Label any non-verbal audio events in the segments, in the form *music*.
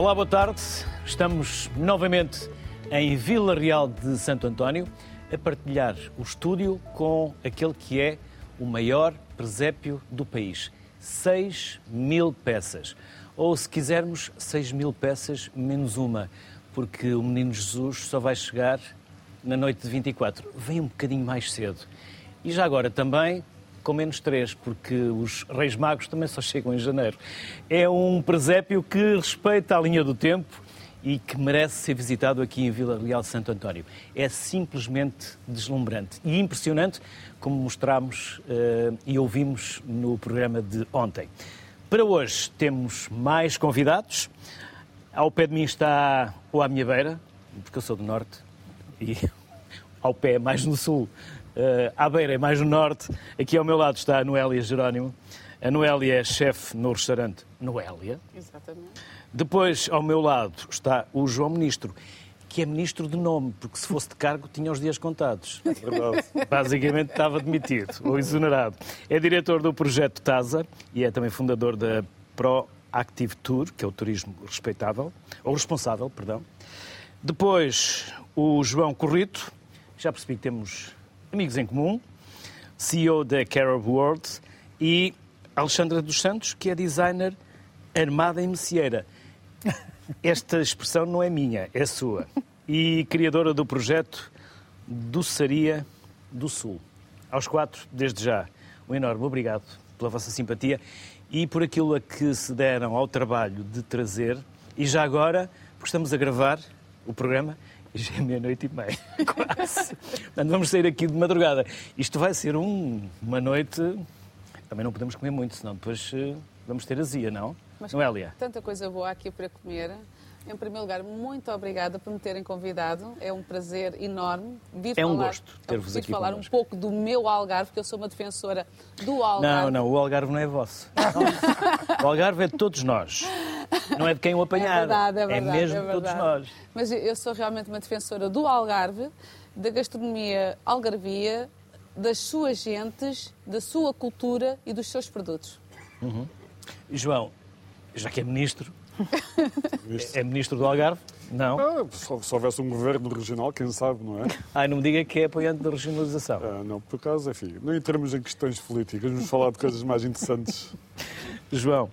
Olá, boa tarde. Estamos novamente em Vila Real de Santo António a partilhar o estúdio com aquele que é o maior presépio do país. 6 mil peças. Ou, se quisermos, 6 mil peças menos uma, porque o Menino Jesus só vai chegar na noite de 24. Vem um bocadinho mais cedo. E já agora também com menos 3, porque os Reis Magos também só chegam em janeiro. É um presépio que respeita a linha do tempo e que merece ser visitado aqui em Vila Real de Santo António. É simplesmente deslumbrante e impressionante, como mostramos uh, e ouvimos no programa de ontem. Para hoje temos mais convidados. Ao pé de mim está, ou à minha beira, porque eu sou do Norte, e *laughs* ao pé, mais no Sul, à beira, mais no Norte. Aqui ao meu lado está a Noélia Jerónimo. A Noélia é chefe no restaurante Noélia. Exatamente. Depois, ao meu lado, está o João Ministro, que é ministro de nome, porque se fosse de cargo tinha os dias contados. Verdade. *laughs* Basicamente estava demitido ou exonerado. É diretor do projeto TASA e é também fundador da Proactive Tour, que é o turismo respeitável, ou responsável, perdão. Depois, o João Corrito, já percebi que temos amigos em comum, CEO da Carib World, e Alexandra dos Santos, que é designer armada em Mecieira. Esta expressão não é minha, é sua. E criadora do projeto Doçaria do Sul. Aos quatro, desde já, um enorme obrigado pela vossa simpatia e por aquilo a que se deram ao trabalho de trazer. E já agora, porque estamos a gravar o programa já é meia-noite e meia, *laughs* quase. Portanto, vamos sair aqui de madrugada. Isto vai ser um, uma noite. Também não podemos comer muito, senão depois uh, vamos ter azia, não? Mas não é, Elia? Tanta coisa boa aqui para comer. Em primeiro lugar, muito obrigada por me terem convidado. É um prazer enorme vir é um falar, gosto ter-vos aqui falar connosco. um pouco do meu Algarve, porque eu sou uma defensora do Algarve. Não, não, o Algarve não é vosso. o Algarve é de todos nós. Não é de quem o apanhar. É verdade, é verdade. É mesmo é de todos nós. Mas eu sou realmente uma defensora do Algarve, da gastronomia algarvia, das suas gentes, da sua cultura e dos seus produtos. Uhum. João, já que é ministro, é ministro do Algarve? Não. Ah, se, se houvesse um governo regional, quem sabe, não é? Ai, não me diga que é apoiante da regionalização. Ah, não, por acaso, enfim, não entramos em questões políticas, vamos falar de coisas mais interessantes. *laughs* João,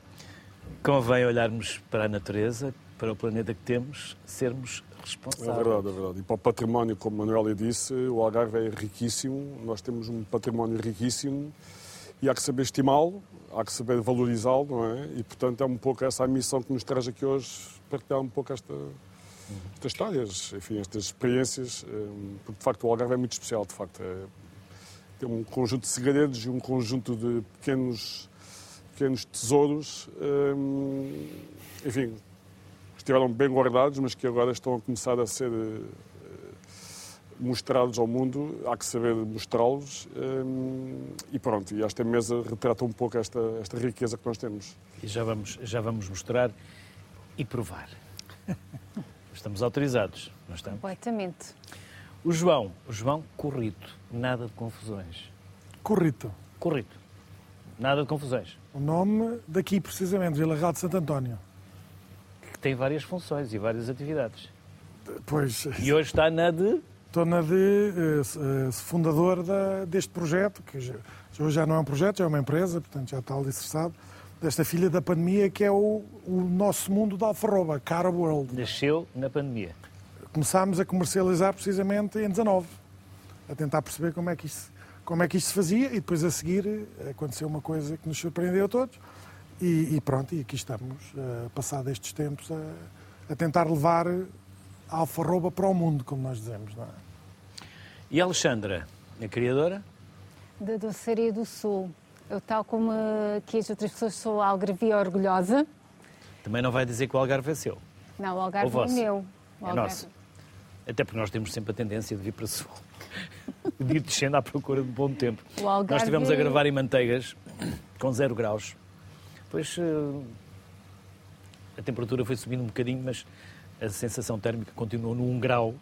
convém olharmos para a natureza, para o planeta que temos, sermos responsáveis. É verdade, é verdade. E para o património, como Manuela disse, o Algarve é riquíssimo, nós temos um património riquíssimo e há que saber estimá-lo, há que saber valorizá-lo, não é? E, portanto, é um pouco essa a missão que nos traz aqui hoje, partilhar um pouco esta, estas histórias, enfim, estas experiências, porque, de facto, o Algarve é muito especial, de facto. É, tem um conjunto de segredos e um conjunto de pequenos, pequenos tesouros, hum, enfim, que estiveram bem guardados, mas que agora estão a começar a ser mostrados ao mundo, há que saber mostrá-los hum, e pronto, e esta mesa retrata um pouco esta, esta riqueza que nós temos. E já vamos, já vamos mostrar e provar. Estamos autorizados, não estamos? Completamente. O João, o João Corrito, nada de confusões. Corrito. Corrito, nada de confusões. O nome daqui, precisamente, Vila Real de Santo António. Que tem várias funções e várias atividades. Pois. E hoje está na de Na de uh, fundador da, deste projeto, que hoje já não é um projeto, já é uma empresa, portanto já está alicerçado, desta filha da pandemia, que é o, o nosso mundo da alfarroba, Cara World. Nasceu na pandemia. Começámos a comercializar precisamente em 19, a tentar perceber como é que isto, como é que isto se fazia e depois a seguir aconteceu uma coisa que nos surpreendeu a todos e, e pronto, e aqui estamos, uh, passado estes tempos, a, a tentar levar a alfarroba para o mundo, como nós dizemos, não é? E a Alexandra, a criadora? Da Doçaria do Sul. Eu, tal como que as outras pessoas, sou algarvia orgulhosa. Também não vai dizer que o Algarve é seu? Não, o Algarve é meu. O é nosso. Até porque nós temos sempre a tendência de vir para o Sul. *laughs* de ir descendo à procura de bom tempo. O Algarve... Nós estivemos a gravar em Manteigas, com zero graus. Depois a temperatura foi subindo um bocadinho, mas a sensação térmica continuou no 1 grau.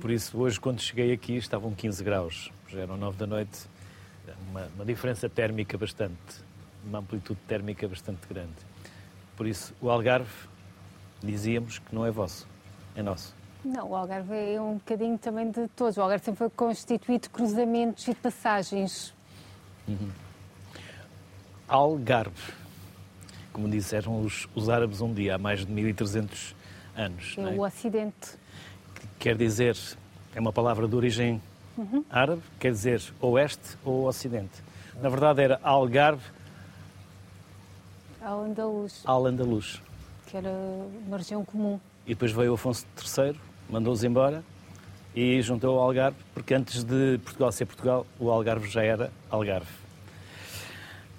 Por isso, hoje, quando cheguei aqui, estavam 15 graus. Já eram 9 da noite. Uma, uma, diferença térmica bastante, uma amplitude térmica bastante grande. Por isso, o Algarve dizíamos que não é vosso, é nosso. Não, o Algarve é um bocadinho também de todos. O Algarve sempre foi constituído de cruzamentos e de passagens. Algarve, como disseram os, os árabes um dia, há mais de 1300 anos. É é? o Ocidente. Quer dizer, é uma palavra de origem árabe, quer dizer oeste ou ocidente. Na verdade era Algarve Ao Andaluz, al-Andalus. que era uma região comum. E depois veio Afonso III, mandou-os embora e juntou o Algarve, porque antes de Portugal ser Portugal, o Algarve já era Algarve.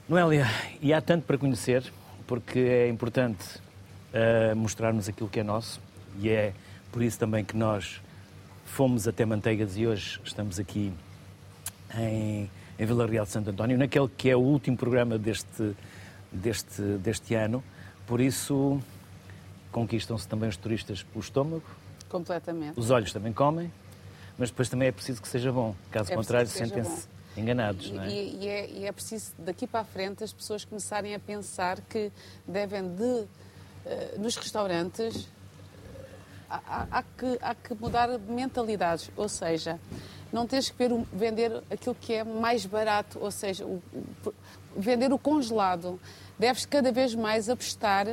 Noélia, e há tanto para conhecer, porque é importante eh, mostrarmos aquilo que é nosso e é por isso também que nós fomos até Manteigas e hoje estamos aqui em, em Vila Real de Santo António, naquele que é o último programa deste, deste, deste ano. Por isso, conquistam-se também os turistas pelo estômago, Completamente. os olhos também comem, mas depois também é preciso que seja bom. Caso É contrário, sentem-se enganados, E, não é? e- e é, e é preciso, daqui para a frente, as pessoas começarem a pensar que devem de, nos restaurantes, há, há- que, há que mudar mentalidades. Ou seja, não tens que vender aquilo que é mais barato, ou seja, o- o- vender o congelado. Deves cada vez mais apostar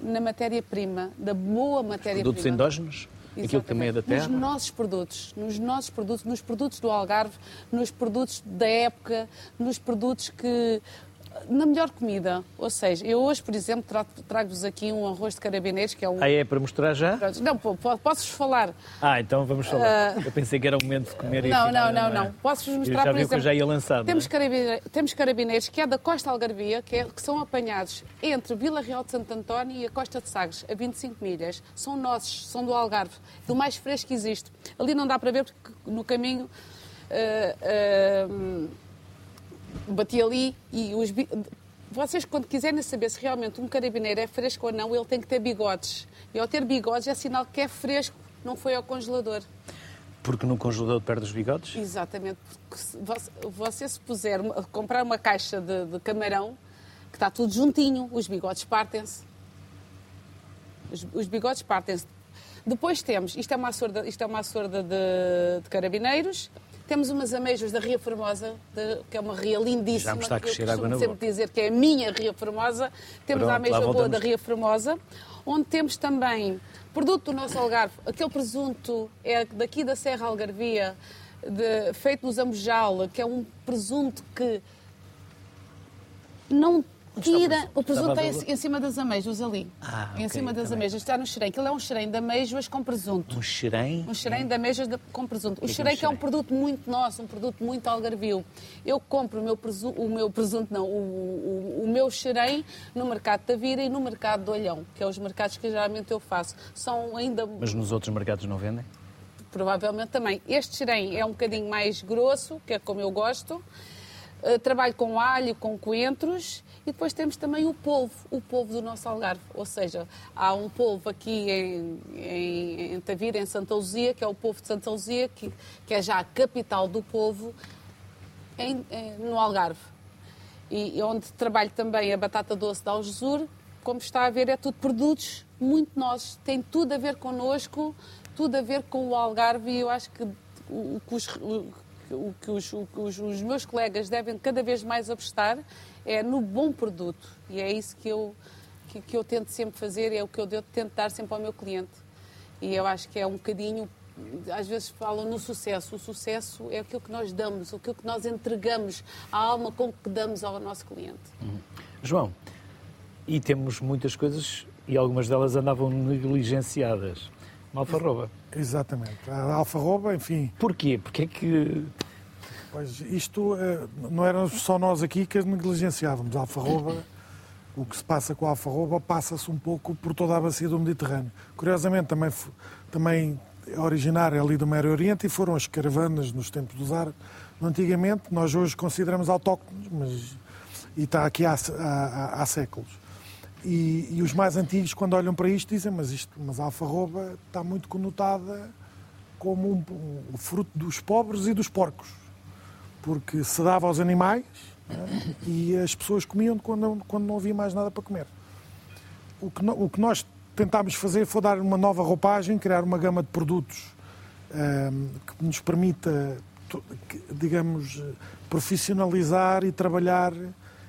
na matéria-prima, da boa matéria-prima. Produtos endógenos, aquilo que também é da terra. Nos nossos produtos, nos nossos produtos, nos produtos do Algarve, nos produtos da época, nos produtos que na melhor comida. Ou seja, eu hoje, por exemplo, tra- trago-vos aqui um arroz de carabineiros, que é um. Ah, é para mostrar já? Não, po- po- posso-vos falar. Ah, então vamos falar. Eu pensei que era o momento de comer Não, afinal não, não, é. não. Posso-vos Eu mostrar, já por viu que eu exemplo. já ia lançado. Temos, não é? temos carabineiros que é da Costa Algarvia, que, é- que são apanhados entre Vila Real de Santo António e a Costa de Sagres, a 25 milhas. São nossos, são do Algarve, do mais fresco que existe. Ali não dá para ver porque no caminho ah, ah, bati ali e os. Vocês, quando quiserem saber se realmente um carabineiro é fresco ou não, ele tem que ter bigodes. E ao ter bigodes é sinal que é fresco, não foi ao congelador. Porque no congelador perde os bigodes? Exatamente, porque se você, você se puser, comprar uma caixa de, de camarão, que está tudo juntinho, os bigodes partem-se. Os, os bigodes partem-se. Depois temos, isto é uma açorda, isto é uma açorda de, de carabineiros, temos umas ameijoas da Ria Formosa, de- que é uma ria lindíssima. Já me está a crescer água na sempre boca. dizer que é a minha Ria Formosa. Temos Pronto, a lá ameijoa boa da Ria Formosa, onde temos também produto do nosso Algarve, aquele presunto é daqui da Serra Algarvia, de- feito no Zambojal, que é um presunto que não tira. O presunto está ver- em cima das ameijas ali. Ah, em cima das também. ameijas. Está no xerém, que ele é um xerém de ameijoas com presunto. Um xerém? Um xerém de ameijas de- com presunto. O que é xerém um que é um xerém? produto muito nosso, um produto muito algarvio. Eu compro o meu, presu- o meu presunto, não, o, o, o meu xerém no mercado da Vira e no mercado do Olhão, que é os mercados que geralmente eu faço. São ainda Mas nos outros mercados não vendem? provavelmente também. Este xerém é um bocadinho mais grosso, que é como eu gosto. Uh, trabalho com alho, com coentros e depois temos também o polvo, o polvo do nosso Algarve. Ou seja, há um polvo aqui em, em, em Tavira, em Santa Luzia, que é o polvo de Santa Luzia, que, que é já a capital do polvo em- no Algarve. E, e onde trabalho também a batata doce de Algesur, como está a ver, é tudo produtos muito nossos, tem tudo a ver connosco, tudo a ver com o Algarve e eu acho que o, que os, o- que os- o os meus colegas devem cada vez mais apostar é no bom produto e é isso que eu, que, que eu tento sempre fazer, é o que eu devo- tento dar sempre ao meu cliente. E eu acho que é um bocadinho, às vezes falam no sucesso. O sucesso é aquilo que nós damos, aquilo que nós entregamos, a alma com que damos ao nosso cliente. João, e temos muitas coisas e algumas delas andavam negligenciadas. Uma alfarroba. Exatamente. A alfarroba, enfim, Porquê? Porque é que... pois isto eh, não éramos só nós aqui que as negligenciávamos. A alfarroba, o que se passa com a alfarroba passa-se um pouco por toda a bacia do Mediterrâneo. Curiosamente, também, também é originária ali do Médio Oriente e foram as caravanas nos tempos dos árabes. Antigamente, nós hoje consideramos autóctones, mas e está aqui há, há- há séculos. E, e os mais antigos, quando olham para isto, dizem: Mas, isto, mas a alfarroba está muito conotada como um, um fruto dos pobres e dos porcos, porque se dava aos animais né, e as pessoas comiam quando, quando não havia mais nada para comer. O que, no- o que nós tentámos fazer foi dar uma nova roupagem, criar uma gama de produtos ehm, que nos permita, digamos, profissionalizar e trabalhar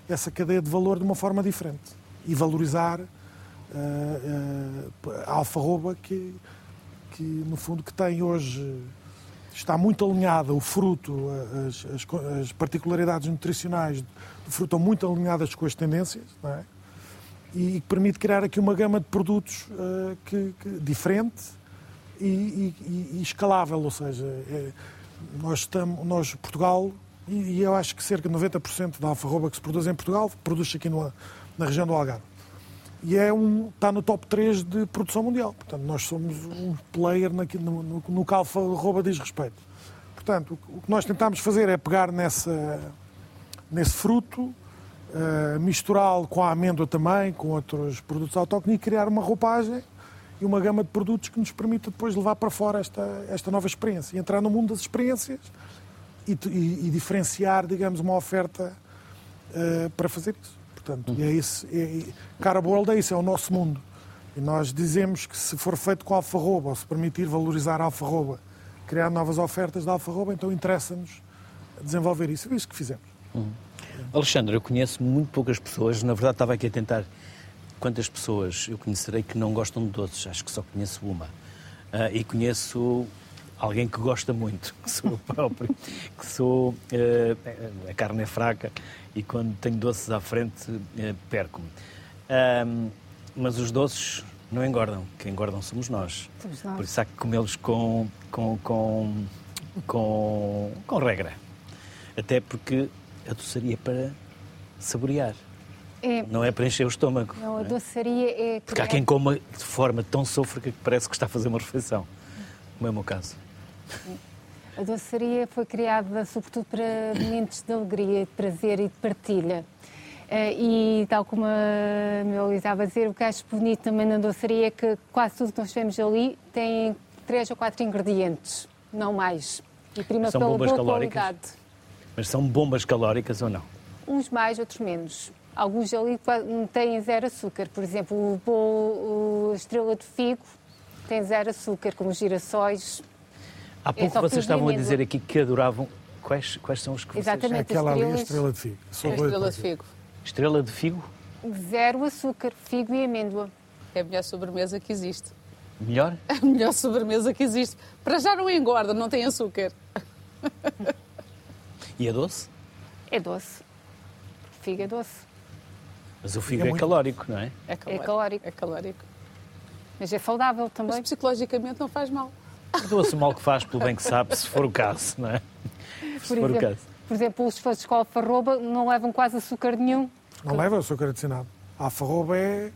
essa cadeia de valor de uma forma diferente e valorizar eh, eh, a alfarroba que, que, no fundo, que tem hoje está muito alinhada, o fruto, as, as as particularidades nutricionais do fruto estão muito alinhadas com as tendências, não é? e que permite criar aqui uma gama de produtos eh, que, que- diferente e, e- e- escalável, ou seja, é- nós estamos, nós Portugal, e, e eu acho que cerca de 90% da alfarroba que se produz em Portugal produz aqui no- na região do Algarve. E é um, está no top 3 de produção mundial. Portanto, nós somos um player naquilo, no, no, no que a alfarroba diz respeito. Portanto, o o que nós tentamos fazer é pegar nessa, nesse fruto, eh, misturá-lo com a amêndoa também, com outros produtos autóctones e criar uma roupagem e uma gama de produtos que nos permita depois levar para fora esta, esta nova experiência. E entrar no mundo das experiências e, e- e diferenciar, digamos, uma oferta eh, para fazer isso. Portanto, e é isso. É, Cara World é isso, é o nosso mundo. E nós dizemos que se for feito com alfarroba, ou se permitir valorizar a alfarroba, criar novas ofertas da alfarroba, então interessa-nos desenvolver isso. É isso que fizemos. Alexandre, eu conheço muito poucas pessoas, na verdade estava aqui a tentar quantas pessoas eu conhecerei que não gostam de doces, acho que só conheço uma. Ah, e conheço alguém que gosta muito, que sou eu próprio, que sou. eh, a carne é fraca e quando tenho doces à frente eh, perco-me. Ahm, mas os doces não engordam, quem engordam somos nós. Somos nós. Por isso há que comê-los com, com, com, com, com regra. Até porque a doçaria é para saborear, É, não é para encher o estômago. não, a não é? doçaria é. Porque há quem coma de forma tão sôfrega que parece que está a fazer uma refeição. Como é o meu caso. A doçaria foi criada sobretudo para momentos de alegria, de prazer e de partilha. Eh, E tal como a Mel estava a dizer, o que acho bonito também na doçaria é que quase tudo que nós vemos ali tem três ou quatro ingredientes, não mais. E prima São pela bombas boa calóricas? qualidade. Mas são bombas calóricas ou não? Uns mais, outros menos. Alguns ali têm zero açúcar. Por exemplo, o bolo, a estrela de figo tem zero açúcar, como os girassóis. Há pouco só vocês estavam a dizer aqui que adoravam. Quais, quais são os que vocês... Exatamente. É aquela ali, a estrelas- estrela de figo. Sou É estrela de figo. Estrela de figo? Zero açúcar, figo e amêndoa. É a melhor sobremesa que existe. Melhor? *laughs* A melhor sobremesa que existe. Para já não engorda, não tem açúcar. E a doce? É doce. Figo é doce. Mas o figo É é, muito- calórico, não é? É calórico. calórico. É calórico. Mas é saudável Mas também. psicologicamente não faz mal. Perdoa-se o mal que faz pelo bem que sabe, se for o caso, não é? Se Por for o exemplo, caso. por exemplo, os fãs de escola farroba não levam quase açúcar nenhum. Não leva açúcar adicionado. A alfarroba é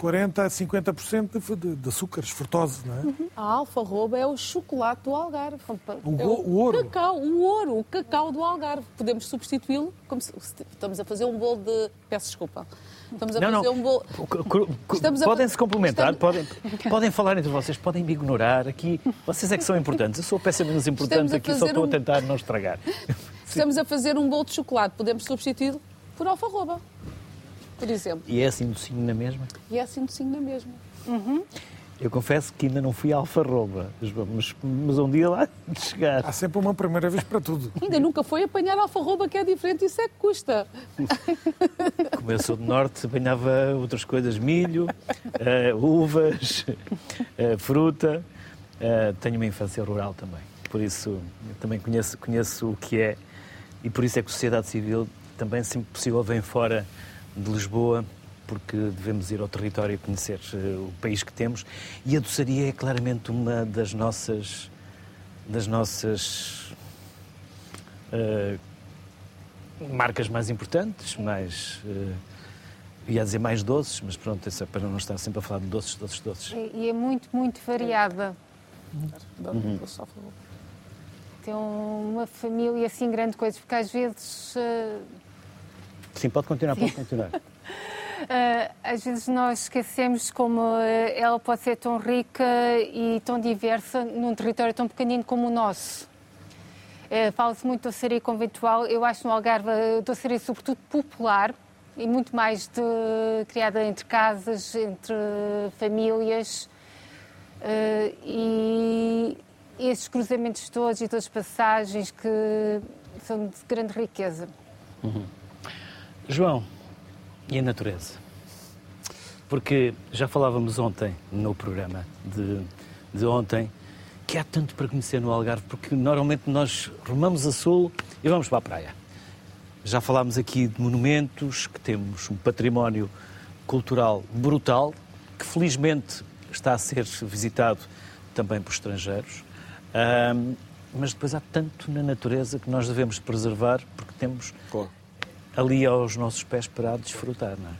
40% a 50% de, de, de açúcares, frutose, não é? A alfarroba é o chocolate do Algarve. O, É go- o ouro. Cacau, o ouro, o cacau do Algarve. Podemos substituí-lo como se, se estamos a fazer um bolo de. Peço desculpa. Estamos a Não, fazer não. um bolo. O cu- cu- cu- Estamos a Podem fa- se complementar, Estamos- podem, podem falar entre vocês, podem me ignorar. Aqui, vocês é que são importantes. Eu sou a peça menos importante aqui, só estou a tentar não estragar. Estamos a fazer um bolo de chocolate. Podemos substituí-lo por alfarroba, por exemplo. E é assim docinho na mesma? E é assim docinho na mesma. Eu confesso que ainda não fui à alfarroba, mas, mas um dia lá de chegar. Há sempre uma primeira vez para tudo. *laughs* Ainda nunca foi apanhar alfarroba, que é diferente, isso é que custa. *laughs* Como eu sou do Norte, apanhava outras coisas, milho, eh, uvas, eh, fruta. Eh, tenho uma infância rural também, por isso também conheço, conheço o que é e por isso é que a sociedade civil também, sempre possível, vem fora de Lisboa porque devemos ir ao território e conhecer eh, o país que temos e a doçaria é claramente uma das nossas das nossas eh, marcas mais importantes, mais. Uh, ia dizer mais doces, mas pronto, isso é para não estar sempre a falar de doces, doces, doces. E é muito, muito variada. Uhum. Só alfarroba. Tem uma família assim grande coisa, porque às vezes. eh, Sim, pode continuar, pode continuar. Uh, *laughs* às vezes nós esquecemos como uh, ela pode ser tão rica e tão diversa num território tão pequenino como o nosso. Uh, Fala-se muito de doçaria conventual. Eu acho no Algarve doçaria sobretudo popular e muito mais de, criada entre casas, entre famílias. Uh, e esses cruzamentos todos e todas as passagens que são de grande riqueza. Uhum. João, e a natureza? Porque já falávamos ontem no programa de, de ontem que há tanto para conhecer no Algarve, porque normalmente nós rumamos a sul e vamos para a praia. Já falámos aqui de monumentos, que temos um património cultural brutal, que felizmente está a ser visitado também por estrangeiros. Um, mas depois há tanto na natureza que nós devemos preservar, porque temos claro. Ali aos nossos pés para desfrutar, não é?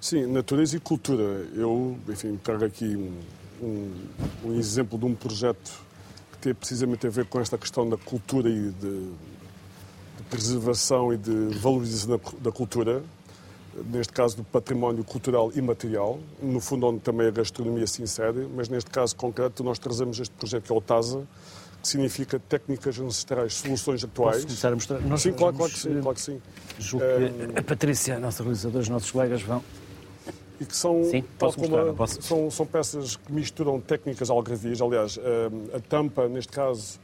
Sim, natureza e cultura. Eu, enfim, trago aqui um, um, exemplo de um projeto que tem precisamente a ver com esta questão da cultura e de, de preservação e de valorização da, da cultura, neste caso do património cultural e material, no fundo onde também a gastronomia se insere, mas neste caso concreto nós trazemos este projeto que é o TASA, que significa técnicas ancestrais, soluções atuais. Posso começar a mostrar? Nós sim, claro, claro, que sim, claro que sim. Julgo que a Patrícia, a nossa realizadora, os nossos colegas vão... E que são, sim, mostrar, posso. São, são peças que misturam técnicas algarvias. Aliás, a tampa, neste caso,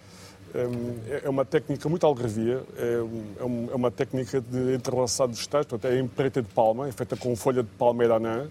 é uma técnica muito algarvia, é, é, é uma técnica de entrelaçado de textos, até em preta de palma, é feita com folha de palmeira anã.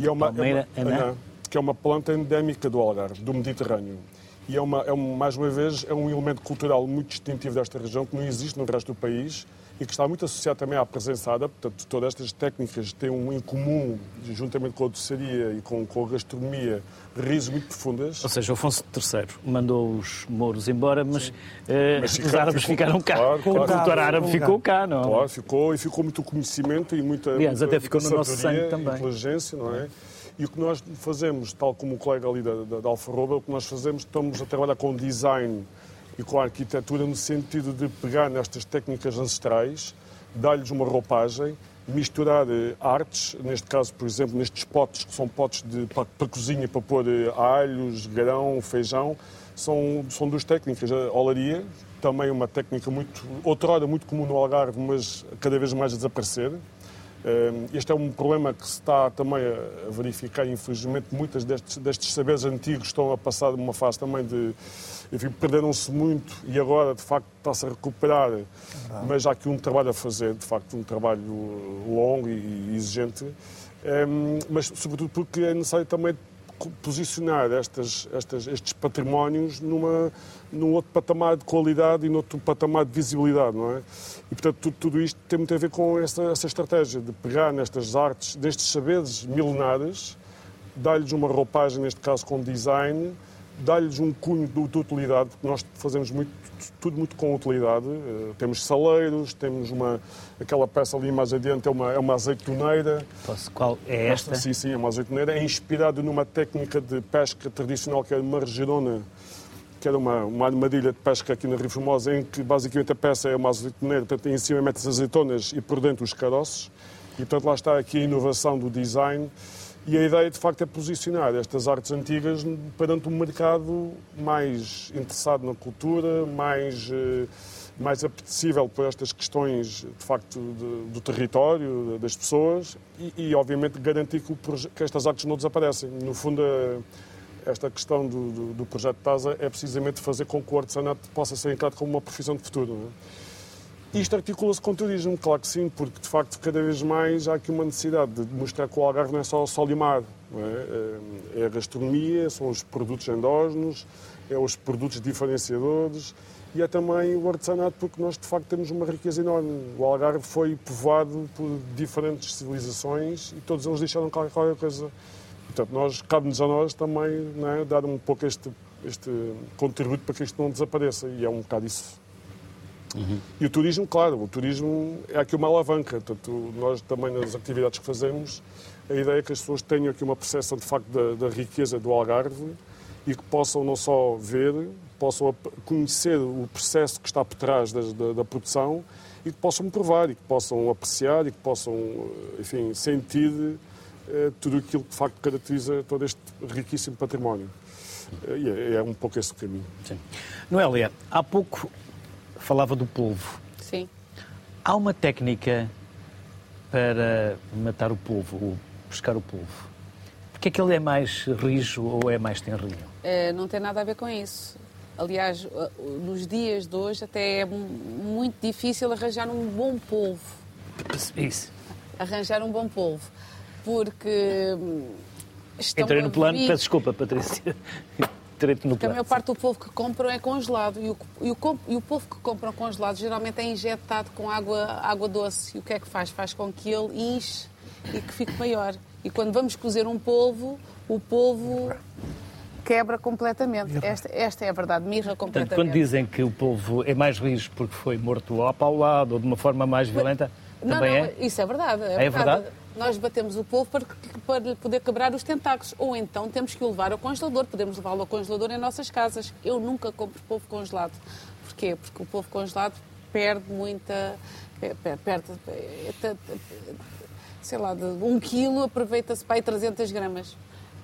E é uma, palmeira é uma, anã? Que é uma planta endémica do Algarve, do Mediterrâneo e é, uma, é um, mais uma vez, é um elemento cultural muito distintivo desta região que não existe no resto do país e que está muito associado também à presençada. Portanto, todas estas técnicas têm um em comum, juntamente com a doçaria e com, com a gastronomia, raízes muito profundas. Ou seja, Afonso III mandou os mouros embora, mas, eh, mas os árabes ficou, ficaram cá. Claro, claro, o cultura árabe ficou cá, não? Claro, ficou e ficou muito conhecimento e muita, Aliás, muita, até ficou no nosso sangue também. inteligência, não é? E o que nós fazemos, tal como o colega ali da, da, da Alfarroba, o que nós fazemos, estamos a trabalhar com design e com a arquitetura no sentido de pegar nestas técnicas ancestrais, dar-lhes uma roupagem, misturar eh, artes, neste caso, por exemplo, nestes potes, que são potes de, para, para cozinha, para pôr eh, alhos, grão, feijão, são, são duas técnicas. A olaria, também uma técnica muito, outrora muito comum no Algarve, mas cada vez mais a desaparecer. Este é um problema que se está também a verificar, infelizmente, muitas destes, destes saberes antigos estão a passar uma fase também de. Enfim, perderam-se muito e agora, de facto, está-se a recuperar. Mas há aqui um trabalho a fazer, de facto, um trabalho longo e exigente, mas sobretudo porque é necessário também posicionar estas, estas, estes patrimónios numa, num outro patamar de qualidade e num outro patamar de visibilidade, não é? E, portanto, tudo, tudo isto tem muito a ver com essa, essa estratégia de pegar nestas artes, nestes saberes milenares, dar-lhes uma roupagem, neste caso com design, dar-lhes um cunho de utilidade, porque nós fazemos muito, tudo muito com utilidade. Uh, temos saleiros, temos uma, aquela peça ali mais adiante, é uma, é uma azeitoneira. Posso, qual é esta? Sim, sim, é uma azeitoneira. É inspirado numa técnica de pesca tradicional que é uma margerona, que era uma, uma armadilha de pesca aqui na Rio Formosa, em que basicamente a peça é uma azeitoneira, portanto em cima mete as azeitonas e por dentro os caroços. E portanto lá está aqui a inovação do design. E a ideia, de facto, é posicionar estas artes antigas perante um mercado mais interessado na cultura, mais, eh, mais apetecível por estas questões, de facto, de, do território, das pessoas e, e obviamente, garantir que, que, estas artes não desaparecem. No fundo, esta questão do, do, do projeto TASA é precisamente fazer com que o artesanato possa ser encarado como uma profissão de futuro. É? Isto articula-se com o turismo, claro que sim, porque de facto cada vez mais há aqui uma necessidade de mostrar que o Algarve não é só sol e mar. É? é? a gastronomia, são os produtos endógenos, é os produtos diferenciadores e é também o artesanato, porque nós de facto temos uma riqueza enorme. O Algarve foi povoado por diferentes civilizações e todos eles deixaram qualquer coisa. Portanto, nós, cabe-nos a nós também é? dar um pouco este, este contributo para que isto não desapareça e é um bocado isso. Uhum. E o turismo, claro, o turismo é aqui uma alavanca. Portanto, nós também nas atividades que fazemos, a ideia é que as pessoas tenham aqui uma percepção de facto da, da riqueza do Algarve e que possam não só ver, possam conhecer o processo que está por trás da, da, da, produção e que possam provar e que possam apreciar e que possam, enfim, sentir eh, tudo aquilo que de facto caracteriza todo este riquíssimo património. E é, é um pouco esse o caminho. Sim. Noélia, há pouco falava do polvo. Sim. Há uma técnica para matar o polvo, ou pescar o polvo? Porquê é que ele é mais rijo ou é mais tenrinho? Eh, não tem nada a ver com isso. Aliás, eh, nos dias de hoje até é mu- muito difícil arranjar um bom polvo. Isso. Arranjar um bom polvo. Porque hum, Entrei no plano, peço desculpa, Patrícia. *laughs* Entrei-te no Porque a plano. maior parte do polvo que compram é congelado e o, e o, e o polvo que compram congelado geralmente é injetado com água, água doce. E o que é que faz? Faz com que ele inche e que fique maior. E quando vamos cozer um polvo, o polvo quebra completamente. Esta, esta é a verdade, mirra Portanto, completamente. quando dizem que o polvo é mais rijo porque foi morto ao paulado ou de uma forma mais violenta, Não, também não, é? isso é verdade. É verdade? Nós batemos o polvo para, para lhe poder quebrar os tentáculos. Ou então temos que o levar ao congelador. Podemos levá-lo ao congelador em nossas casas. Eu nunca compro polvo congelado. Porquê? Porque o polvo congelado perde muita. per- per- Perde. é, sei lá, de um quilo aproveita-se para aí 300 gramas.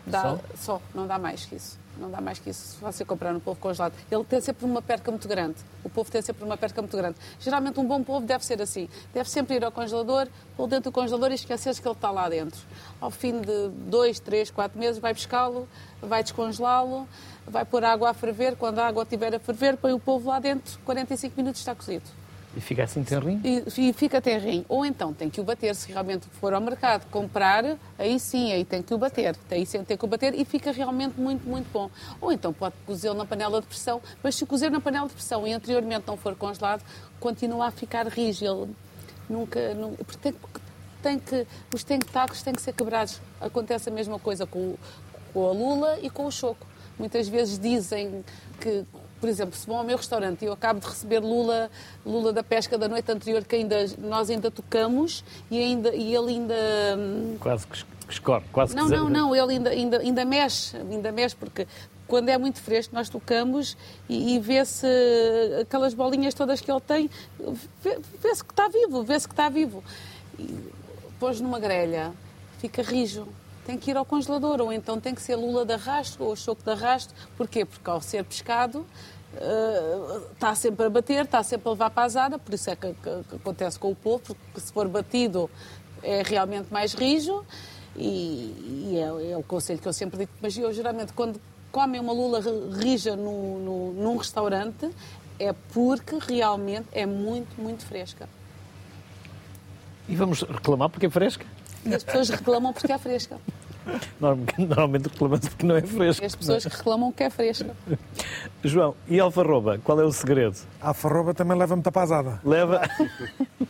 Dá, só? não dá mais que isso. Não dá mais que isso se você comprar um polvo congelado. Ele tem sempre uma perca muito grande. O polvo tem sempre uma perca muito grande. Geralmente um bom polvo deve ser assim. Deve sempre ir ao congelador, pôr dentro do congelador e esquecer-se que ele está lá dentro. Ao fim de dois, três, quatro meses vai pescá-lo, vai descongelá-lo, vai pôr água a ferver. Quando a água estiver a ferver, põe o polvo lá dentro, 45 minutos está cozido. E fica assim tenrinho? E, e fica terrinho. Ou então tem que o bater, se realmente for ao mercado comprar, aí sim, aí tem que o bater. Aí sim tem que o bater e fica realmente muito, muito bom. Ou então pode cozê-lo na panela de pressão, mas se cozer na panela de pressão e anteriormente não for congelado, continua a ficar. Ele nunca. nu- porque tem, tem que, os tentáculos têm que ser quebrados. Acontece a mesma coisa com, com a lula e com o choco. Muitas vezes dizem que, por exemplo, se vão ao meu restaurante e eu acabo de receber lula, lula da pesca da noite anterior que ainda, nós ainda tocamos e, ainda, e ele ainda. hum, Quase que es- que escorre, quase Não, que não, não, ele ainda, ainda, ainda mexe, ainda mexe, porque quando é muito fresco nós tocamos e, e vê-se aquelas bolinhas todas que ele tem, vê- vê-se que está vivo, vê-se que está vivo. E pôs numa grelha, fica rijo. Tem que ir ao congelador, ou então tem que ser lula de arrasto ou choco de arrasto. Porquê? Porque ao ser pescado eh, está sempre a bater, está sempre a levar para a por isso é que, que- que acontece com o polvo, porque se for batido é realmente mais rijo e, e é, é o conselho que eu sempre digo. Mas eu geralmente quando comem uma lula ri- rija no, no- num restaurante é porque realmente é muito, muito fresca. E vamos reclamar porque é fresca? E as pessoas reclamam porque é fresca. Norm- *laughs* Normalmente reclamamos porque não é fresca. E as pessoas que reclamam que é fresca. João, e alfarroba, qual é o segredo? A farroba também leva muita pasada. Leva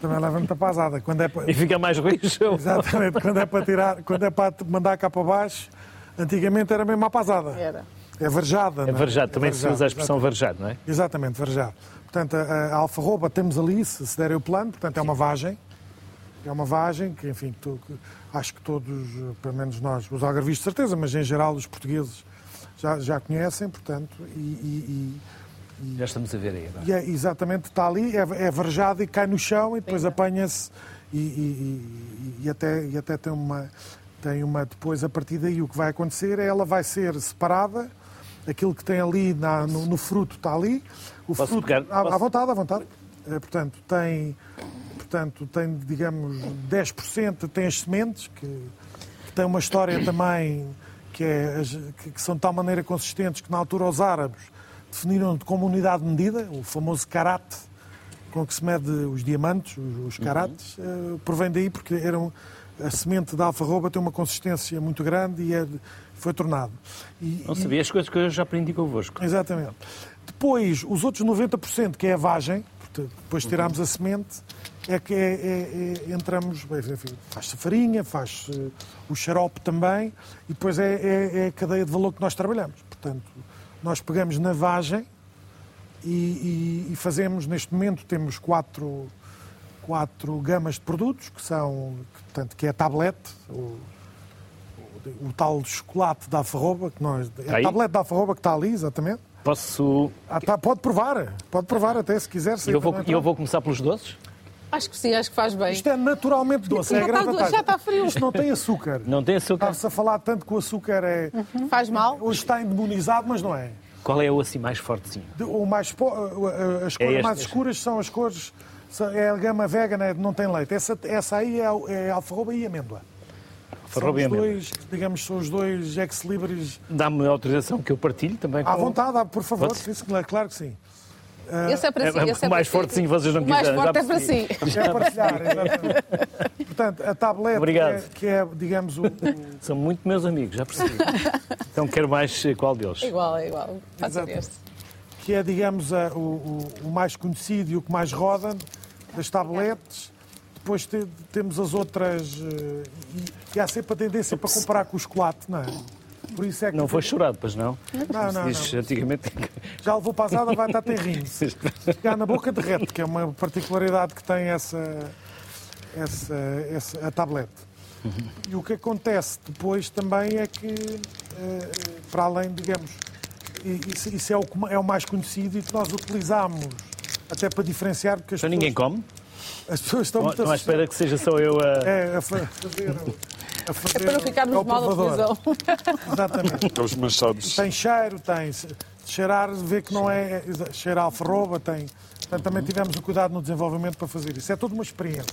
Também leva muita pasada. Quando é para... e fica mais rijo? Exatamente, quando é para tirar, quando é para mandar cá para baixo, antigamente era mesmo a pasada. Era. É varejada. É não varejado, também se usa a expressão varejado, não é? Exatamente, varejado. Portanto, a, a alfarroba temos ali, se, se der o plano, portanto é uma vagem. É uma vagem que, enfim, que acho que todos, pelo menos nós, os algarvios de certeza, mas em geral os portugueses já, já conhecem, portanto, e, e- e- Já estamos a ver aí agora. e é exatamente, está ali, é, é varejado e cai no chão e depois apanha-se e, e- e- e até, e até tem uma, tem uma. Depois, a partir daí, o que vai acontecer é ela vai ser separada, aquilo que tem ali na- no, no fruto está ali. O Posso fruto, pegar? À, à Posso? vontade, à vontade. Eh, portanto, tem, portanto, tem, digamos, 10% tem as sementes, que, que tem uma história também que, é, que- são de tal maneira consistentes que na altura os árabes definiram como unidade de medida, o famoso karate, com que se mede os diamantes, os, os karates, eh, provém daí porque eram, a semente da alfarroba tem uma consistência muito grande e é, foi tornado. E- Não e- sabia as coisas que eu já aprendi convosco. Exatamente. Depois, os outros 90%, que é a vagem, depois tiramos a semente, é que é, é- é- entramos, faz-se farinha, faz-se o xarope também, e depois é, é- é a cadeia de valor que nós trabalhamos. Portanto, nós pegamos na vagem e, e- e fazemos, neste momento, temos quatro, quatro gamas de produtos, que são, que, portanto, que é a tablete, o, o, tal chocolate da alfarroba, que nós, é a tablete da alfarroba que está ali, exatamente. Posso. Ah, tá, pode provar, pode provar até se quiser. E eu vou, eu vou começar pelos doces? Acho que sim, acho que faz bem. Isto é naturalmente doce, é Já grande está- já está frio. Isto não tem açúcar. Não tem açúcar? Está-se a falar tanto que o açúcar é. Faz mal? Hoje está endemonizado, mas não é. Qual é o assim mais fortezinho? De- O mais, as cores É este, mais este. escuras são as cores É a gama vegan, é- não tem leite. Essa, essa aí é, é alfarroba e amêndoa. São Farroba e os amêndoa. dois, digamos, são os dois ex-libris. Dá-me autorização que eu partilhe também À com... vontade, ah, por favor, claro que sim. Esse é para É, si. é, esse o mais para forte, si. sim, vocês não O mais quiserem, já forte é para si. É partilhar, exatamente. *laughs* Portanto, a tablet, que Obrigado. é, que é, digamos, o, *laughs* São muito meus amigos, já percebi. então quero mais eh, qual deles? É igual, é igual. Exato. este. que é, digamos, a- o, o- o mais conhecido e o que mais roda das tabletes. Depois te- temos as outras. eh, E, e há sempre a tendência para comparar com o chocolate, não é? Por isso é que. Não foi chorado, pois não? Não, não, Diz não. antigamente. Já levou para a asada, vai estar terrindo. Ficar na boca derrete, que é uma particularidade que tem essa, essa, essa a tablete. E o que acontece depois também é que, eh, para além, digamos, isso, é, o, é o mais conhecido e que nós utilizamos até para diferenciar, porque as Então ninguém pessoas, come? as pessoas estão Não, muito não à espera que seja só eu a. é, a fa- fazer, a fazer É para não ficarmos mal na televisão. Exatamente. *laughs* Estamos manchados. Tem cheiro, tem. Cheirar, vê que não é. Cheira a alfarroba, tem. Portanto, também tivemos o cuidado no desenvolvimento para fazer isso. É toda uma experiência.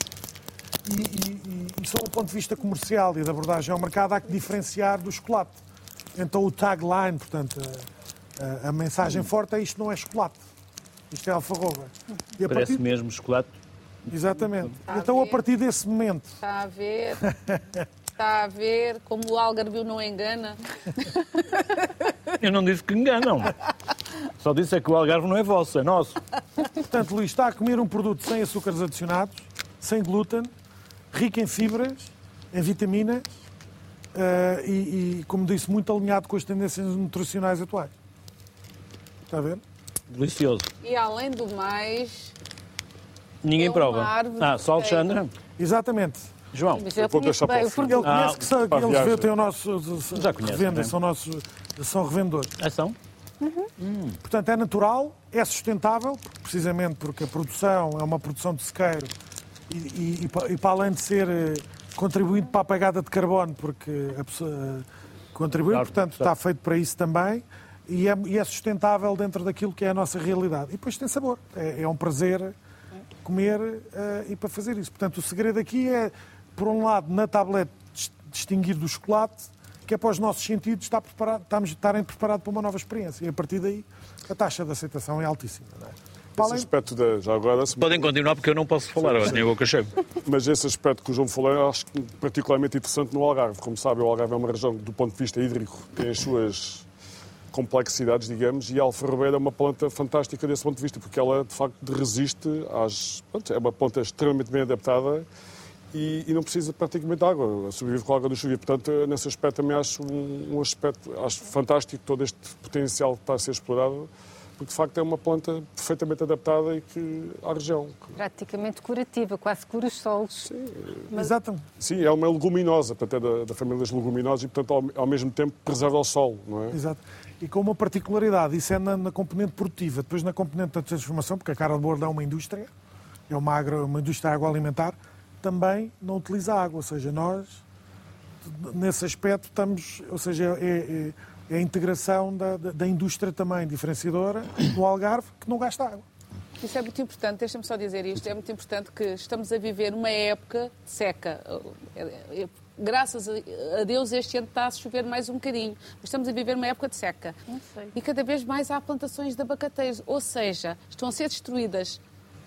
E, e, e, e sob o ponto de vista comercial e da abordagem ao mercado, há que diferenciar do chocolate. Então, o tagline, portanto, a, a- a mensagem forte é isto não é chocolate. Isto é alfarroba. E a Parece partir... mesmo chocolate. Exatamente. a Então, a ver. partir desse momento, Está a ver. *laughs* Está a ver como o Algarvio não engana. *laughs* Eu não disse que enganam. Só disse é que o Algarve não é vosso, é nosso. Portanto, Luís está a comer um produto sem açúcares adicionados, sem glúten, rico em fibras, em vitaminas eh, e, e, como disse, muito alinhado com as tendências nutricionais atuais. Está a ver? Delicioso. E além do mais, Ninguém É prova. Ah, só. Alexandra. Exatamente. João. mas eu vou deixar para bem o o fim. Ele produto. conhece que são, para a eles têm o nosso, Já conhece, revendem, não é? são, nossos, são revendedores. Ação? Portanto, é natural, é sustentável, precisamente porque a produção é uma produção de sequeiro e, e- e e para além de ser eh, contribuinte para a pegada de carbono, porque a pessoa eh, contribui, Claro, portanto claro. está feito para isso também, e é, e é sustentável dentro daquilo que é a nossa realidade. E depois tem sabor, é, é um prazer comer eh, e para fazer isso. Portanto, o segredo aqui é, por um lado, na tablete dis- distinguir do chocolate, que é para os nossos sentidos estar preparado, estamos, estarem preparados para uma nova experiência. E a partir daí a taxa de aceitação é altíssima. Não é? Esse aspecto da, já agora, se- Podem continuar porque eu não posso falar, agora tenho a boca cheia. mas esse aspecto que o João falou, eu acho que particularmente interessante no Algarve. Como sabe, o Algarve é uma região, do ponto de vista hídrico, tem as suas complexidades, digamos, e a alfarrobeira é uma planta fantástica desse ponto de vista, porque ela, de facto, resiste às... pronto, é uma planta extremamente bem adaptada e, e não precisa praticamente de água, sobrevive com a água do chuva. Portanto, nesse aspecto também acho um, um aspecto, acho fantástico todo este potencial que está a ser explorado, porque de facto é uma planta perfeitamente adaptada e que, à região. Praticamente curativa, quase cura os solos. Exatamente. Sim, é uma leguminosa, portanto é da, da família das leguminosas e, portanto, ao, ao mesmo tempo preserva o solo, não é? Exato. E com uma particularidade, isso é na, na componente produtiva. Depois na componente da transformação, porque a cara de bordo é uma indústria, é uma, agro, uma indústria agroalimentar, também não utiliza água. Ou seja, nós, nesse aspecto, estamos, ou seja, é, é- é a integração da, da, indústria também diferenciadora no Algarve, que não gasta água. Isso é muito importante, deixa-me só dizer isto, é muito importante que estamos a viver uma época de seca. É- é- Graças a Deus este ano está a chover mais um bocadinho, mas estamos a viver uma época de seca. sei. E cada vez mais há plantações de abacateiros, ou seja, estão a ser destruídas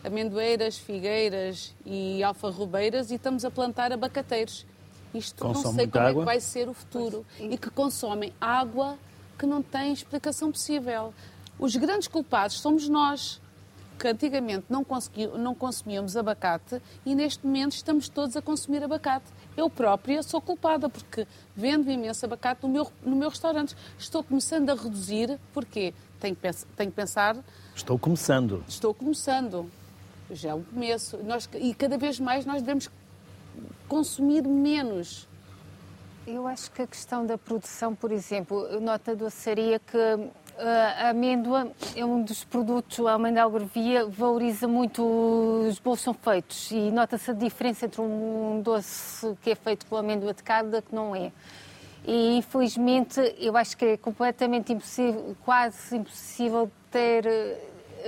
amendoeiras, figueiras e alfarrobeiras e estamos a plantar abacateiros. Isto não Consome sei muita como é água? que vai ser o futuro e que consomem água que não tem explicação possível. Os grandes culpados somos nós, que antigamente não, consegui- não consumíamos abacate e neste momento estamos todos a consumir abacate. Eu própria sou culpada porque vendo imenso abacate no meu, no meu restaurante. Estou começando a reduzir, porquê? Tenho que, tenho que pensar, Estou começando. estou começando. Já é um começo. Nós, e cada vez mais nós devemos consumir menos. Eu acho que a questão da produção, por exemplo, nota a doçaria que ah, a amêndoa é um dos produtos, a amêndoa algarvia valoriza muito os bolos são feitos e nota-se a diferença entre um doce que é feito com amêndoa de cada que não é. E infelizmente eu acho que é completamente impossível, quase impossível ter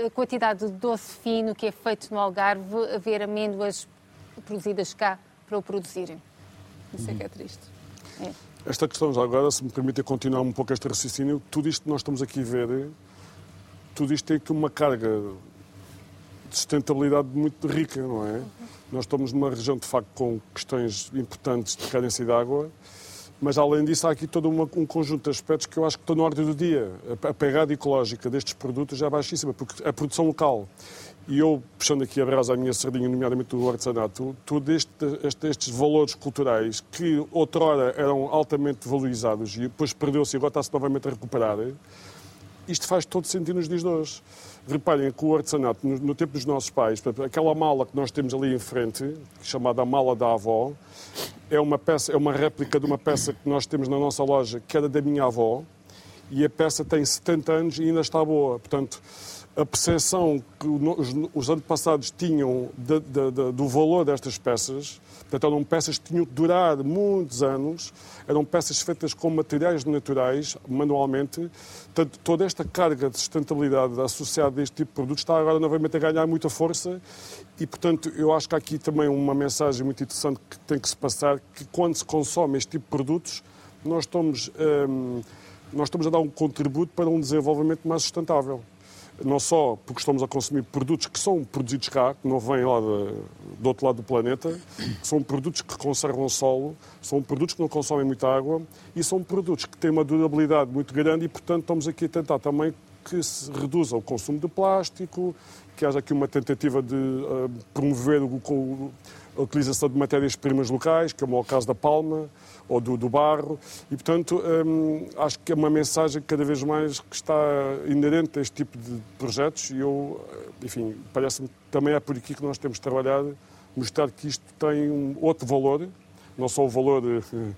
a quantidade de doce fino que é feito no Algarve, haver amêndoas produzidas cá para o produzirem. Isso é que é triste. É. Esta questão já agora, se me permitem continuar um pouco este raciocínio, tudo isto que nós estamos aqui a ver, tudo isto tem aqui uma carga de sustentabilidade muito rica, não é? Nós estamos numa região, de facto, com questões importantes de carência de água, mas além disso há aqui todo uma, um conjunto de aspectos que eu acho que estão na ordem do dia. A, a pegada ecológica destes produtos é baixíssima, porque a produção local e eu, puxando aqui a brasa à minha sardinha, nomeadamente do artesanato, todos este, este, estes valores culturais que outrora eram altamente valorizados e depois perdeu-se e agora está-se novamente a recuperar, isto faz todo sentido nos dias de hoje. Reparem que o artesanato, no, no tempo dos nossos pais, aquela mala que nós temos ali em frente, chamada mala da avó, é uma, peça, é uma réplica de uma peça que nós temos na nossa loja, que era da minha avó, e a peça tem 70 anos e ainda está boa. Portanto, a percepção que os antepassados tinham de, de, de, do valor destas peças, portanto, eram peças que tinham que durar muitos anos, eram peças feitas com materiais naturais, manualmente. Portanto, toda esta carga de sustentabilidade associada a este tipo de produtos está agora novamente a ganhar muita força e, portanto, eu acho que há aqui também uma mensagem muito interessante que tem que se passar, que quando se consome este tipo de produtos, nós estamos, hum, nós estamos a dar um contributo para um desenvolvimento mais sustentável não só porque estamos a consumir produtos que são produzidos cá, que não vêm lá de, do outro lado do planeta, são produtos que conservam solo, são produtos que não consomem muita água e são produtos que têm uma durabilidade muito grande e, portanto, estamos aqui a tentar também que se reduza o consumo de plástico, que haja aqui uma tentativa de uh, promover o, a utilização de matérias-primas locais, que é o caso da palma, ou do, do barro, e portanto hum, acho que é uma mensagem cada vez mais que está inerente a este tipo de projetos e eu, enfim, parece-me também é por aqui que nós temos de trabalhar, mostrar que isto tem um outro valor, não só o valor eh,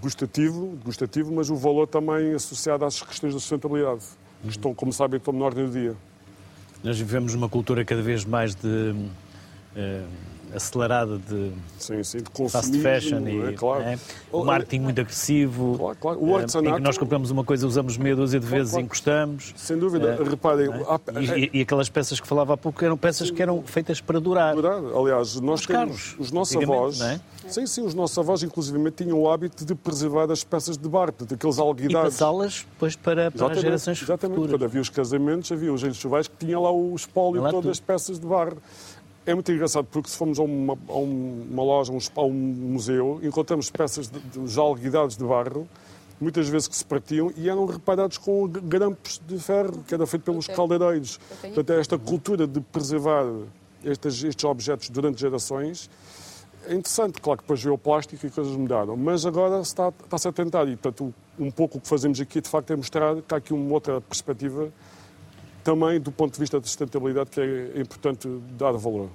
gustativo, gustativo, mas o valor também associado às questões da sustentabilidade, que estão, como sabem, estão na ordem do dia. Nós vivemos numa cultura cada vez mais de. Uh acelerada de, sim, sim, de fast fashion e é, claro. é, o marketing muito agressivo. Claro, claro. O eh, artesanato... Em que nós compramos uma coisa, usamos meia dúzia de vezes e encostamos. Sem dúvida. É, Reparem... É? Há... E, e, aquelas peças que falava há pouco eram peças sim. que eram feitas para durar. durar. Aliás, nós os temos... Os nossos avós... É? Sim, sim, os nossos avós, inclusive, tinham o hábito de preservar as peças de barco, daqueles alguidados. E passá-las depois para, para as gerações exatamente. futuras. Quando havia os casamentos, havia os chuvais que tinham lá o espólio de todas as peças de barro. É muito engraçado porque se formos a uma, a uma loja, a um museu, encontramos peças de, de, já de barro, muitas vezes que se partiam e eram reparados com grampos de ferro, que era feito pelos okay. caldeireiros. Portanto, é esta cultura de preservar estes, estes objetos durante gerações é interessante. Claro que depois veio o plástico e coisas mudaram, mas agora está, está-se a tentar e, portanto, um pouco o que fazemos aqui, de facto, é mostrar que há aqui uma outra perspectiva também do ponto de vista da sustentabilidade que é importante dar valor.